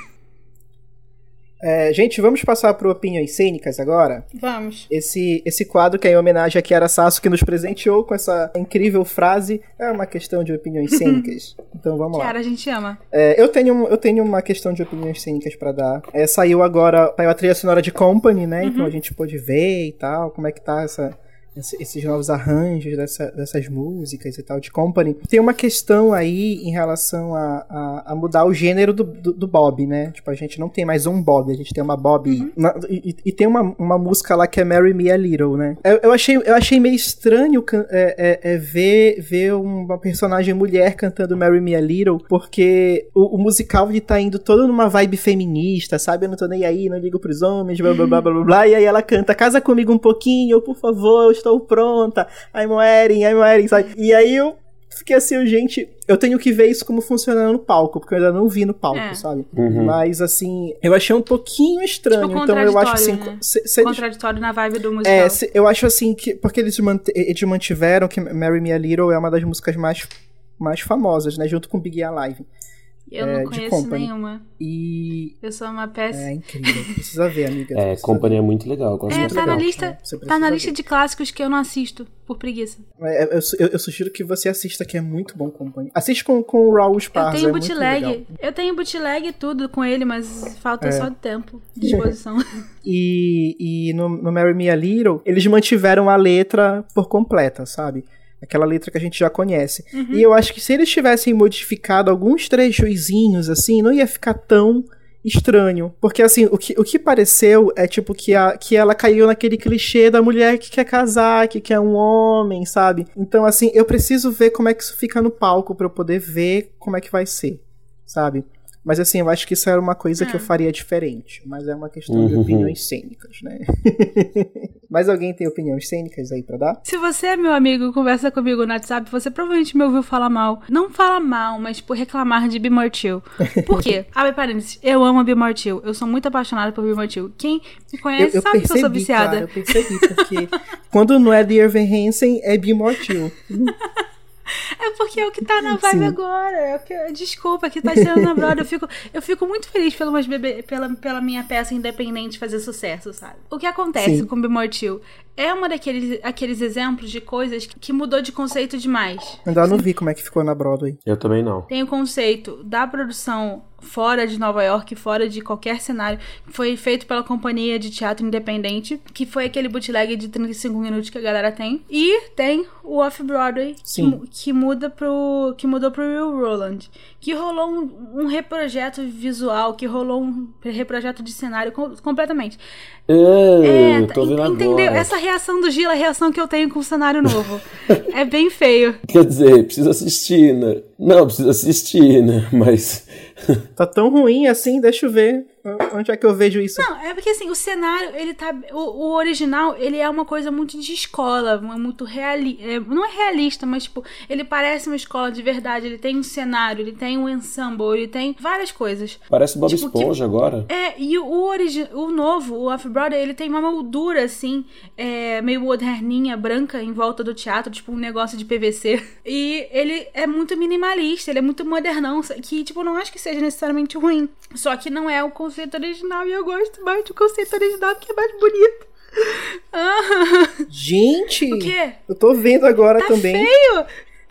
É, gente, vamos passar para opiniões cênicas agora? Vamos. Esse, esse quadro que é em homenagem a Kiara Sasso, que nos presenteou com essa incrível frase, é uma questão de opiniões cênicas. então vamos Kiara, lá. a gente ama. É, eu, tenho, eu tenho uma questão de opiniões cênicas para dar. É, saiu agora saiu a trilha sonora de Company, né? Então uhum. Então a gente pôde ver e tal, como é que tá essa esses novos arranjos dessa, dessas músicas e tal de Company. Tem uma questão aí em relação a, a, a mudar o gênero do, do, do, Bob, né? Tipo, a gente não tem mais um Bob, a gente tem uma Bob. Uhum. Uma, e, e, tem uma, uma música lá que é Marry Me a Little, né? Eu, eu achei, eu achei meio estranho é, é, é ver, ver uma personagem mulher cantando Marry Me a Little, porque o, o musical ele tá indo todo numa vibe feminista, sabe? Eu não tô nem aí, não ligo pros homens, blá blá blá blá blá, blá e aí ela canta, casa comigo um pouquinho, por favor, estou pronta, I'm wearing, I'm wearing, sabe? E aí eu fiquei assim, gente, eu tenho que ver isso como funciona no palco, porque eu ainda não vi no palco, é. sabe? Uhum. Mas assim, eu achei um pouquinho estranho, tipo, então eu acho assim, né? se, se contraditório eles... na vibe do musical. É, se, eu acho assim que porque eles, eles mantiveram que Marry Me a Little é uma das músicas mais mais famosas, né, junto com Big Alive. Eu é, não conheço nenhuma. E. Eu sou uma péssima. É incrível. Precisa ver, amiga. É, Company é muito legal. É, tá legal. na lista, tá na lista de clássicos que eu não assisto, por preguiça. É, eu, eu, eu, sugiro que você assista, que é muito bom Company. Assiste com, com o Raul Sparza. Eu tenho é bootleg. Eu tenho bootleg e tudo com ele, mas falta é. só tempo, de disposição. e e no, no Marry Me a Little, eles mantiveram a letra por completa, sabe? Aquela letra que a gente já conhece. Uhum. E eu acho que se eles tivessem modificado alguns trechozinhos, assim, não ia ficar tão estranho. Porque, assim, o que, o que pareceu é, tipo, que, a, que ela caiu naquele clichê da mulher que quer casar, que quer um homem, sabe? Então, assim, eu preciso ver como é que isso fica no palco para eu poder ver como é que vai ser, sabe? Mas assim, eu acho que isso era uma coisa que eu é. faria diferente. Mas é uma questão uhum. de opiniões cênicas, né? Mais alguém tem opiniões cênicas aí pra dar? Se você é meu amigo conversa comigo no WhatsApp, você provavelmente me ouviu falar mal. Não fala mal, mas por reclamar de Bimortil. Por quê? Abre parênteses. Eu amo Bimortil. Eu sou muito apaixonada por Bimortil. Quem me conhece eu, eu sabe percebi, que eu sou viciada. Cara, eu percebi, porque quando não é de Irving Hansen, é Bimortil. É porque é o que tá na vibe Sim. agora. É o que, desculpa, que tá sendo na Broadway. Eu fico, eu fico muito feliz pelo bebê, pela, pela minha peça independente fazer sucesso, sabe? O que acontece Sim. com Bimortil é uma daqueles aqueles exemplos de coisas que mudou de conceito demais. Ainda não vi como é que ficou na Broadway. Eu também não. Tem o conceito da produção fora de Nova York, fora de qualquer cenário, foi feito pela companhia de teatro independente, que foi aquele bootleg de 35 minutos que a galera tem. E tem o Off-Broadway, que, que, muda pro. que mudou pro Will Roland. Que rolou um, um reprojeto visual, que rolou um reprojeto de cenário com, completamente. É, é tô vendo entendeu? Agora. Essa reação do Gila é a reação que eu tenho com o cenário novo. é bem feio. Quer dizer, precisa assistir, né? Não, precisa assistir, né? Mas. tá tão ruim assim, deixa eu ver. Onde é que eu vejo isso? Não, é porque assim, o cenário, ele tá. O, o original, ele é uma coisa muito de escola, muito realista. É, não é realista, mas, tipo, ele parece uma escola de verdade. Ele tem um cenário, ele tem um ensemble, ele tem várias coisas. Parece Bob tipo, Esponja que, agora. É, e o, origi o novo, o Off-Broadway, ele tem uma moldura, assim, é, meio moderninha, branca, em volta do teatro, tipo um negócio de PVC. E ele é muito minimalista, ele é muito modernão, que, tipo, não acho que seja necessariamente ruim. Só que não é o conceito original e eu gosto mais do conceito original porque é mais bonito. Ah. Gente! O quê? Eu tô vendo agora tá também. feio!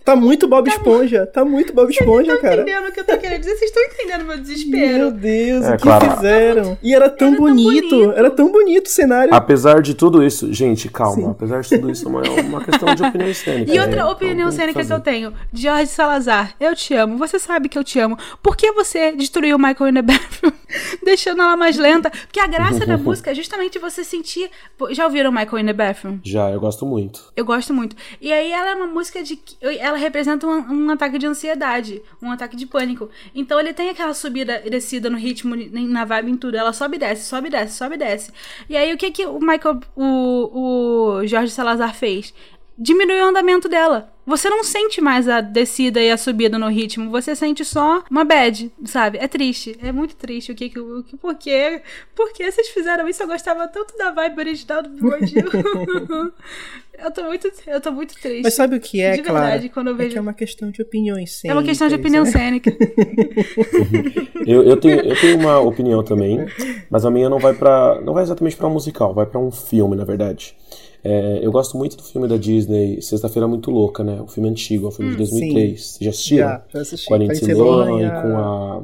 Tá muito Bob tá Esponja. Tá muito Bob Esponja, Vocês cara. Vocês estão entendendo o que eu tô querendo dizer? Vocês estão entendendo meu desespero. Meu Deus, é, o que claro. fizeram? E era tão, era bonito, tão bonito. Era tão bonito o cenário. Apesar de tudo isso, gente, calma. Sim. Apesar de tudo isso, é uma, uma questão de opinião cênica. E outra é, opinião então, cênica que eu tenho. Jorge Salazar, eu te amo. Você sabe que eu te amo. Por que você destruiu o Michael in the Bathroom? deixando ela mais lenta. Porque a graça da música é justamente você sentir. Já ouviram Michael in the Bathroom? Já, eu gosto muito. Eu gosto muito. E aí ela é uma música de. Ela representa um, um ataque de ansiedade, um ataque de pânico. Então ele tem aquela subida e descida no ritmo, na vibe em tudo. Ela sobe e desce, sobe e desce, sobe e desce. E aí o que que o Michael, o, o Jorge Salazar fez? Diminuiu o andamento dela você não sente mais a descida e a subida no ritmo, você sente só uma bad, sabe? É triste, é muito triste o que que o que por quê? Por que vocês fizeram isso? Eu gostava tanto da vibe original do Bigode. eu tô muito, eu tô muito triste. Mas sabe o que é, de verdade, quando eu é vejo é, é uma questão de opiniões cênicas. É uma questão de opinião né? cênica. eu, eu, tenho, eu tenho uma opinião também, mas a minha não vai para não vai exatamente para um musical, vai para um filme, na verdade. É, eu gosto muito do filme da Disney, Sexta-feira Muito Louca, né? O filme antigo, o filme hum, de 2003. Sim. Já assistiram? Já, já assisti. Com a Lindsay Lohan e com a...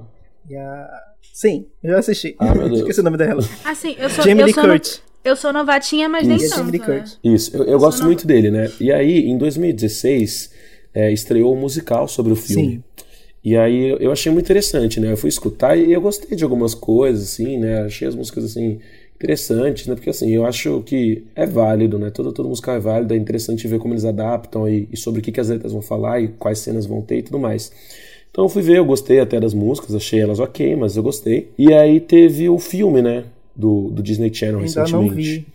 E a... Sim, já assisti. Ah, meu Deus. Esqueci o nome dela. Ah, sim, eu sou... Jamie Lee Curtis. No... Eu sou novatinha, mas nem tanto, né? Isso, eu, eu gosto muito dele, né? E aí, em 2016, é, estreou um musical sobre o filme. Sim. E aí eu achei muito interessante, né? Eu fui escutar e eu gostei de algumas coisas, assim, né? Achei as músicas, assim, interessantes, né? Porque assim, eu acho que é válido, né? Toda, toda música é válida, é interessante ver como eles adaptam e, e sobre o que, que as letras vão falar e quais cenas vão ter e tudo mais. Então eu fui ver, eu gostei até das músicas, achei elas ok, mas eu gostei. E aí teve o filme, né? Do, do Disney Channel Ainda recentemente. Não vi.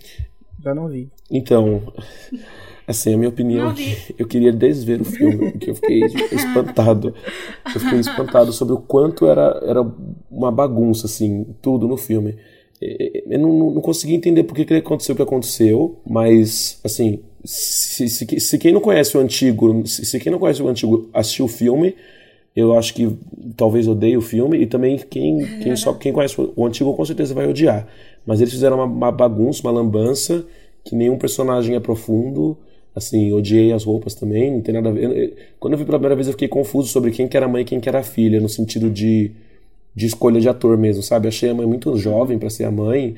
Já não vi. Então, assim, a minha opinião, eu queria desver o filme, porque eu fiquei espantado. Eu fiquei espantado sobre o quanto era, era uma bagunça, assim, tudo no filme eu não, não consegui entender por que, que aconteceu o que aconteceu, mas, assim, se, se, se quem não conhece o antigo, se, se, quem não conhece o antigo assistiu o filme, eu acho que talvez odeie o filme, e também quem, quem, só, quem conhece o antigo com certeza vai odiar. Mas eles fizeram uma, uma bagunça, uma lambança, que nenhum personagem é profundo, assim, odiei as roupas também, não tem nada a ver. Quando eu vi pela primeira vez eu fiquei confuso sobre quem que era mãe e quem que era filha, no sentido de de escolha de ator mesmo, sabe? Achei a mãe muito jovem para ser a mãe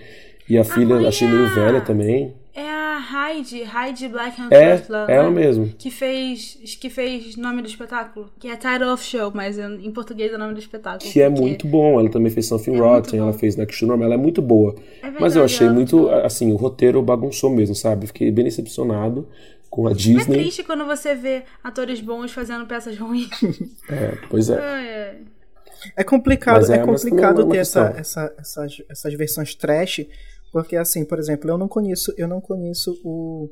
e a, a filha achei meio é velha também. É a Heidi, Heidi Black and É, Love, ela né? mesmo. Que fez, que fez nome do espetáculo, que é Title of Show, mas em português é o nome do espetáculo. Que é muito bom, ela também fez Something é Rotten, ela fez Next to Normal, ela é muito boa. É verdade, mas eu achei é muito, assim, o roteiro bagunçou mesmo, sabe? Fiquei bem decepcionado com a é Disney. É triste quando você vê atores bons fazendo peças ruins. é, pois é. É. É complicado, é, é complicado ter essa, essa, essas, essas versões trash, porque assim, por exemplo, eu não conheço, eu não conheço o,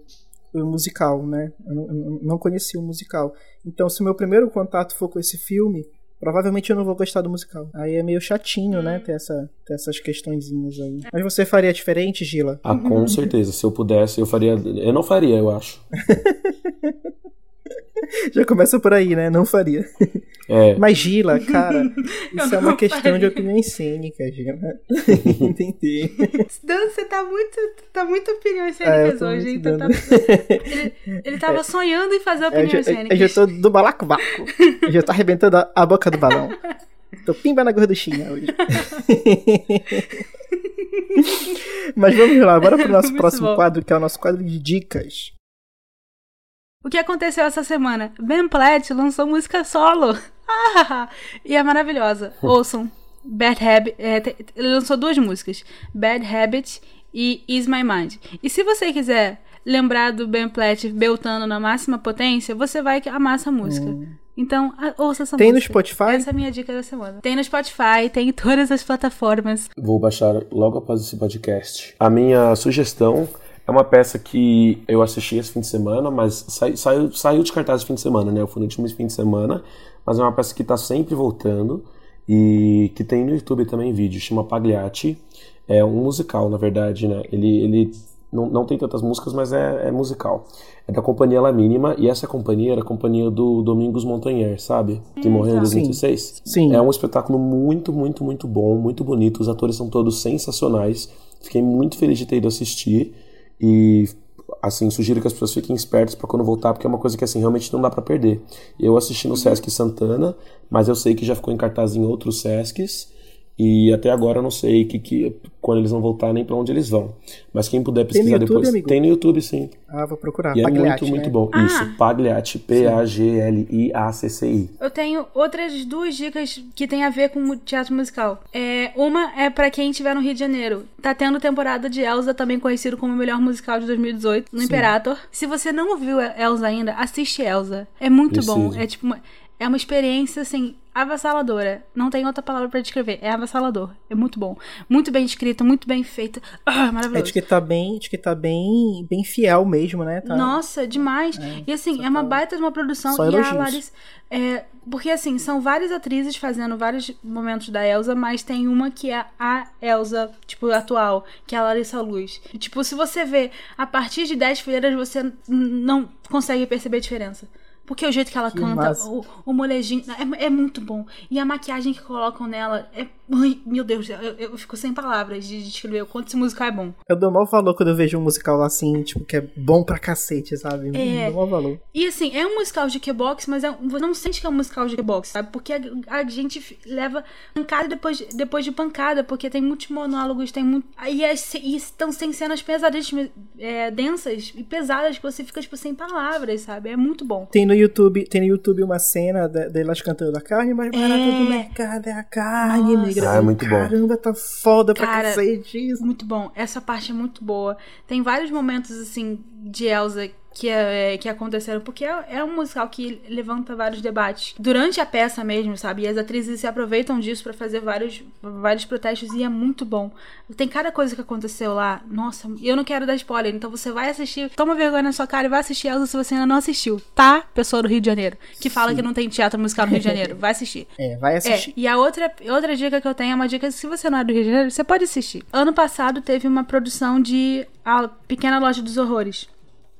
o musical, né? Eu não, eu não conheci o musical. Então, se o meu primeiro contato for com esse filme, provavelmente eu não vou gostar do musical. Aí é meio chatinho, né? Ter, essa, ter essas questõezinhas aí. Mas você faria diferente, Gila? Ah, com certeza. Se eu pudesse, eu faria. Eu não faria, eu acho. Já começa por aí, né? Não faria. É. Mas Gila, cara, isso é uma questão faria. de opinião cênica, Gila. Entendi. Dan, você tá muito, tá muito opiniões cênicas é, hoje, então tá... ele, ele tava é. sonhando em fazer opiniões é, cênicas. Eu já tô do balacobaco. Eu já tô arrebentando a, a boca do balão. Tô pimba na gorduchinha hoje. Mas vamos lá, bora pro nosso próximo bom. quadro, que é o nosso quadro de dicas. O que aconteceu essa semana? Ben Platt lançou música solo. e é maravilhosa. Ouçam. Bad Habit. É, ele lançou duas músicas: Bad Habit e Is My Mind. E se você quiser lembrar do Ben Platt beltando na máxima potência, você vai amar essa música. Hum. Então, ouça essa tem música. Tem no Spotify? Essa é a minha dica da semana. Tem no Spotify, tem em todas as plataformas. Vou baixar logo após esse podcast. A minha sugestão é uma peça que eu assisti esse fim de semana, mas saiu, saiu de cartaz esse fim de semana, né? Eu fui no último fim de semana, mas é uma peça que está sempre voltando e que tem no YouTube também vídeo, chama Pagliatti. É um musical, na verdade, né? Ele, ele não, não tem tantas músicas, mas é, é musical. É da companhia La Mínima, e essa companhia era a companhia do Domingos Montanher, sabe? Que hum, morreu em 2016. Sim. Sim. É um espetáculo muito, muito, muito bom, muito bonito. Os atores são todos sensacionais. Fiquei muito feliz de ter ido assistir. E assim, sugiro que as pessoas fiquem espertas para quando voltar, porque é uma coisa que assim realmente não dá para perder. Eu assisti no Sesc Santana, mas eu sei que já ficou em cartaz em outros Sescs. E até agora eu não sei que, que quando eles não voltarem para onde eles vão. Mas quem puder pesquisar tem YouTube, depois. Amigo? Tem no YouTube, sim. Ah, vou procurar. E Pagliatti, é muito, né? muito bom. Ah. Isso, Pagliatti, P-A-G-L-I-A-C-C-I. Eu tenho outras duas dicas que tem a ver com teatro musical. É, uma é pra quem estiver no Rio de Janeiro. Tá tendo temporada de Elsa, também conhecido como o melhor musical de 2018, no Imperator. Se você não ouviu Elsa ainda, assiste Elsa. É muito bom. Preciso. É tipo uma, é uma experiência assim avassaladora. Não tem outra palavra pra descrever. É avassalador. É muito bom. Muito bem escrito, muito bem feito. Ah, É maravilhoso. de que tá bem, de que tá bem, bem fiel mesmo, né? Tá... Nossa, demais. e assim, é uma baita de uma produção. Só e a elogios. Larissa. É, porque assim, são várias atrizes fazendo vários momentos da Elsa, mas tem uma que é a Elsa, tipo, atual, que é a Larissa Luz. E, tipo, se você vê a partir de 10 fileiras, você não consegue perceber a diferença. Porque o jeito que ela Que canta, massa. o, o molejinho, é, é muito bom. E a maquiagem que colocam nela é. Ai, meu Deus, eu, eu fico sem palavras de descrever o quanto esse musical é bom. Eu dou maior valor quando eu vejo um musical assim, tipo, que é bom pra cacete, sabe? É. Dou maior valor. E assim, é um musical de Q-Box, mas é, você não sente que é um musical de Q-Box, sabe? Porque a, a gente leva pancada depois, de- depois de pancada, porque tem muitos monólogos, tem muito. E, as- e estão sem cenas pesadíssimas, é, densas e pesadas que você fica, tipo, sem palavras, sabe? É muito bom. Tem no YouTube, tem no YouTube uma cena de- delas cantando a carne mais barata É. do mercado é a carne Nossa. negra. Ah, é muito bom. Caramba, tá foda pra Cara, cacete isso. Muito bom. Essa parte é muito boa. Tem vários momentos, assim, de Elsa que, é, que aconteceram, porque é, é um musical que levanta vários debates. Durante a peça mesmo, sabe? E as atrizes se aproveitam disso pra fazer vários, vários protestos e é muito bom. Tem cada coisa que aconteceu lá. Nossa, eu não quero dar spoiler, então você vai assistir. Toma vergonha na sua cara e vai assistir Elsa se você ainda não assistiu, tá? Pessoa do Rio de Janeiro. Que fala que não tem teatro musical no Rio de Janeiro. Vai assistir. É, vai É, assistir. e a outra, outra dica que eu tenho é uma dica: se você não é do Rio de Janeiro, você pode assistir. Ano passado teve uma produção de A Pequena Loja dos Horrores.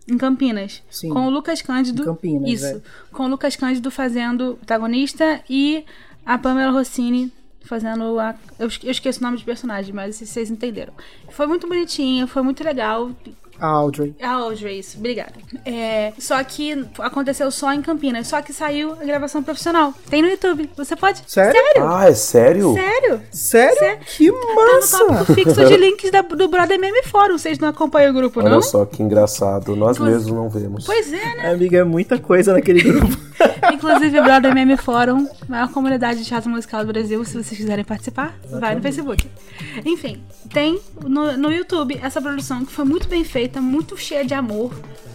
Em Campinas. Sim. Com o Lucas Cândido. Em Campinas, Isso. é. Com o Lucas Cândido fazendo protagonista e a Pamela Rossini fazendo a. Eu, esque- eu esqueço o nome de personagem, mas vocês entenderam. Foi muito bonitinho, foi muito legal. A Audrey. A Audrey, isso, obrigada. É, só que aconteceu só em Campinas. Só que saiu a gravação profissional. Tem no YouTube. Você pode. Sério? Ah, é sério? Sério? Sério? Sério? Que Tá no massa! tópico fixo de links da- do Brother Meme Fórum. Vocês não acompanham o grupo, Olha não? só que engraçado. Nós Inclusive- mesmos não vemos. Pois é, né? Amiga, é muita coisa naquele grupo. Inclusive, o Brother Meme Fórum, maior comunidade de teatro musical do Brasil. Se vocês quiserem participar, vai no Facebook. Enfim, tem no, no YouTube essa produção que foi muito bem feita, muito cheia de amor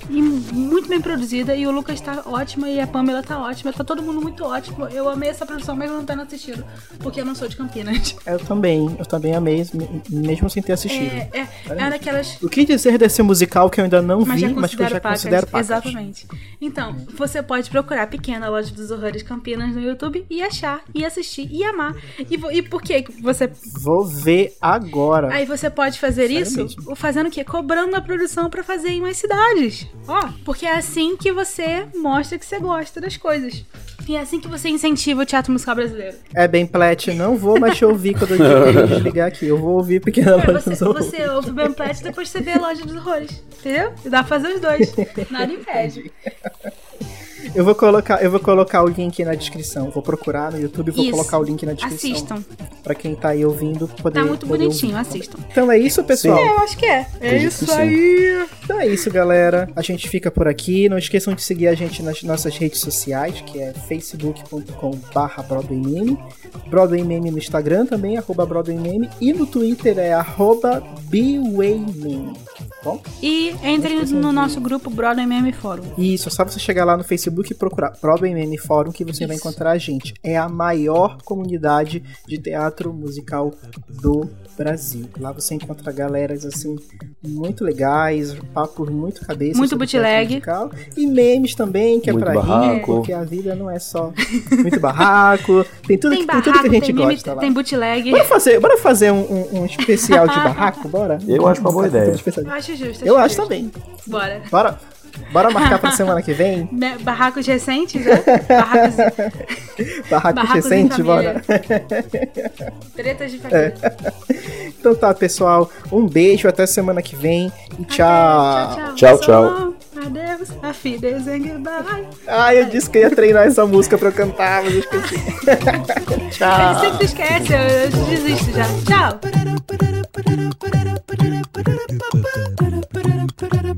e muito bem produzida. E o Lucas tá ótima e a Pamela tá ótima. Tá todo mundo muito ótimo. Eu amei essa produção, mesmo não tendo assistido, porque eu não sou de Campinas. Eu também, eu também amei, me- mesmo sem ter assistido. É, é, é daquelas O que dizer desse musical que eu ainda não Mas vi, mas que eu já pacas. considero pacas? Exatamente. Então, você pode procurar Pequena Loja dos Horrores Campinas no YouTube e achar, e assistir, e amar. E, e por que que você... Vou ver agora. Aí você pode fazer Sério isso mesmo? fazendo o quê? Cobrando a produção pra fazer em mais cidades. Ó, porque é assim que você mostra que você gosta das coisas. E é assim que você incentiva o teatro musical brasileiro. É bem plat, não vou mais te ouvir quando eu desligar aqui. Eu vou ouvir Pequena É, Loja você, você ouve Platt e depois você vê a Loja dos Horrores. Entendeu? E dá pra fazer os dois. Nada impede. Eu vou colocar, eu vou colocar o link na descrição. Vou procurar no YouTube e vou Isso. colocar o link na descrição. Assistam. Pra quem tá aí ouvindo poder Tá muito poder bonitinho, ouvir. assistam. Então é isso, pessoal. É, eu acho que é. É Acredito isso sim. aí. Então é isso, galera. A gente fica por aqui. Não esqueçam de seguir a gente nas nossas redes sociais, que é facebook.com.br BroadwayMeme, BroadwayMeme no Instagram também, arroba BroadwayMeme, e no Twitter é arroba BWayMeme. E entrem esqueçam no nosso grupo Brother Meme Fórum. isso, é só você chegar lá no Facebook e procurar Broadway Meme Fórum que você vai Isso. encontrar a gente. É a maior comunidade de teatro musical do Brasil. Lá você encontra galeras assim muito legais, papos muito cabeça, Muito bootleg. musical, e memes também que Muito é pra rir, barraco. porque a vida não é só muito barraco. Tem tudo, Tem que, tem barraco, tudo que a gente tem meme, gosta lá. tem bootleg. Bora fazer, bora fazer um, um- um especial de barraco, bora? Eu acho uma boa ideia. Eu acho justo. Eu acho justo. também. Bora. Bora, bora marcar pra semana que vem? Barracos recentes, né? Barracos, Barraco barracos em recente, família. bora. Tretas de família. Então tá, pessoal. Um beijo, até semana que vem e tchau. Tchau, tchau. Tchau, adeus, a vida is goodbye. Ah, eu disse que ia treinar essa música pra eu cantar, mas eu esqueci. Tchau. Ele sempre esquece, eu, eu desisto já. Tchau.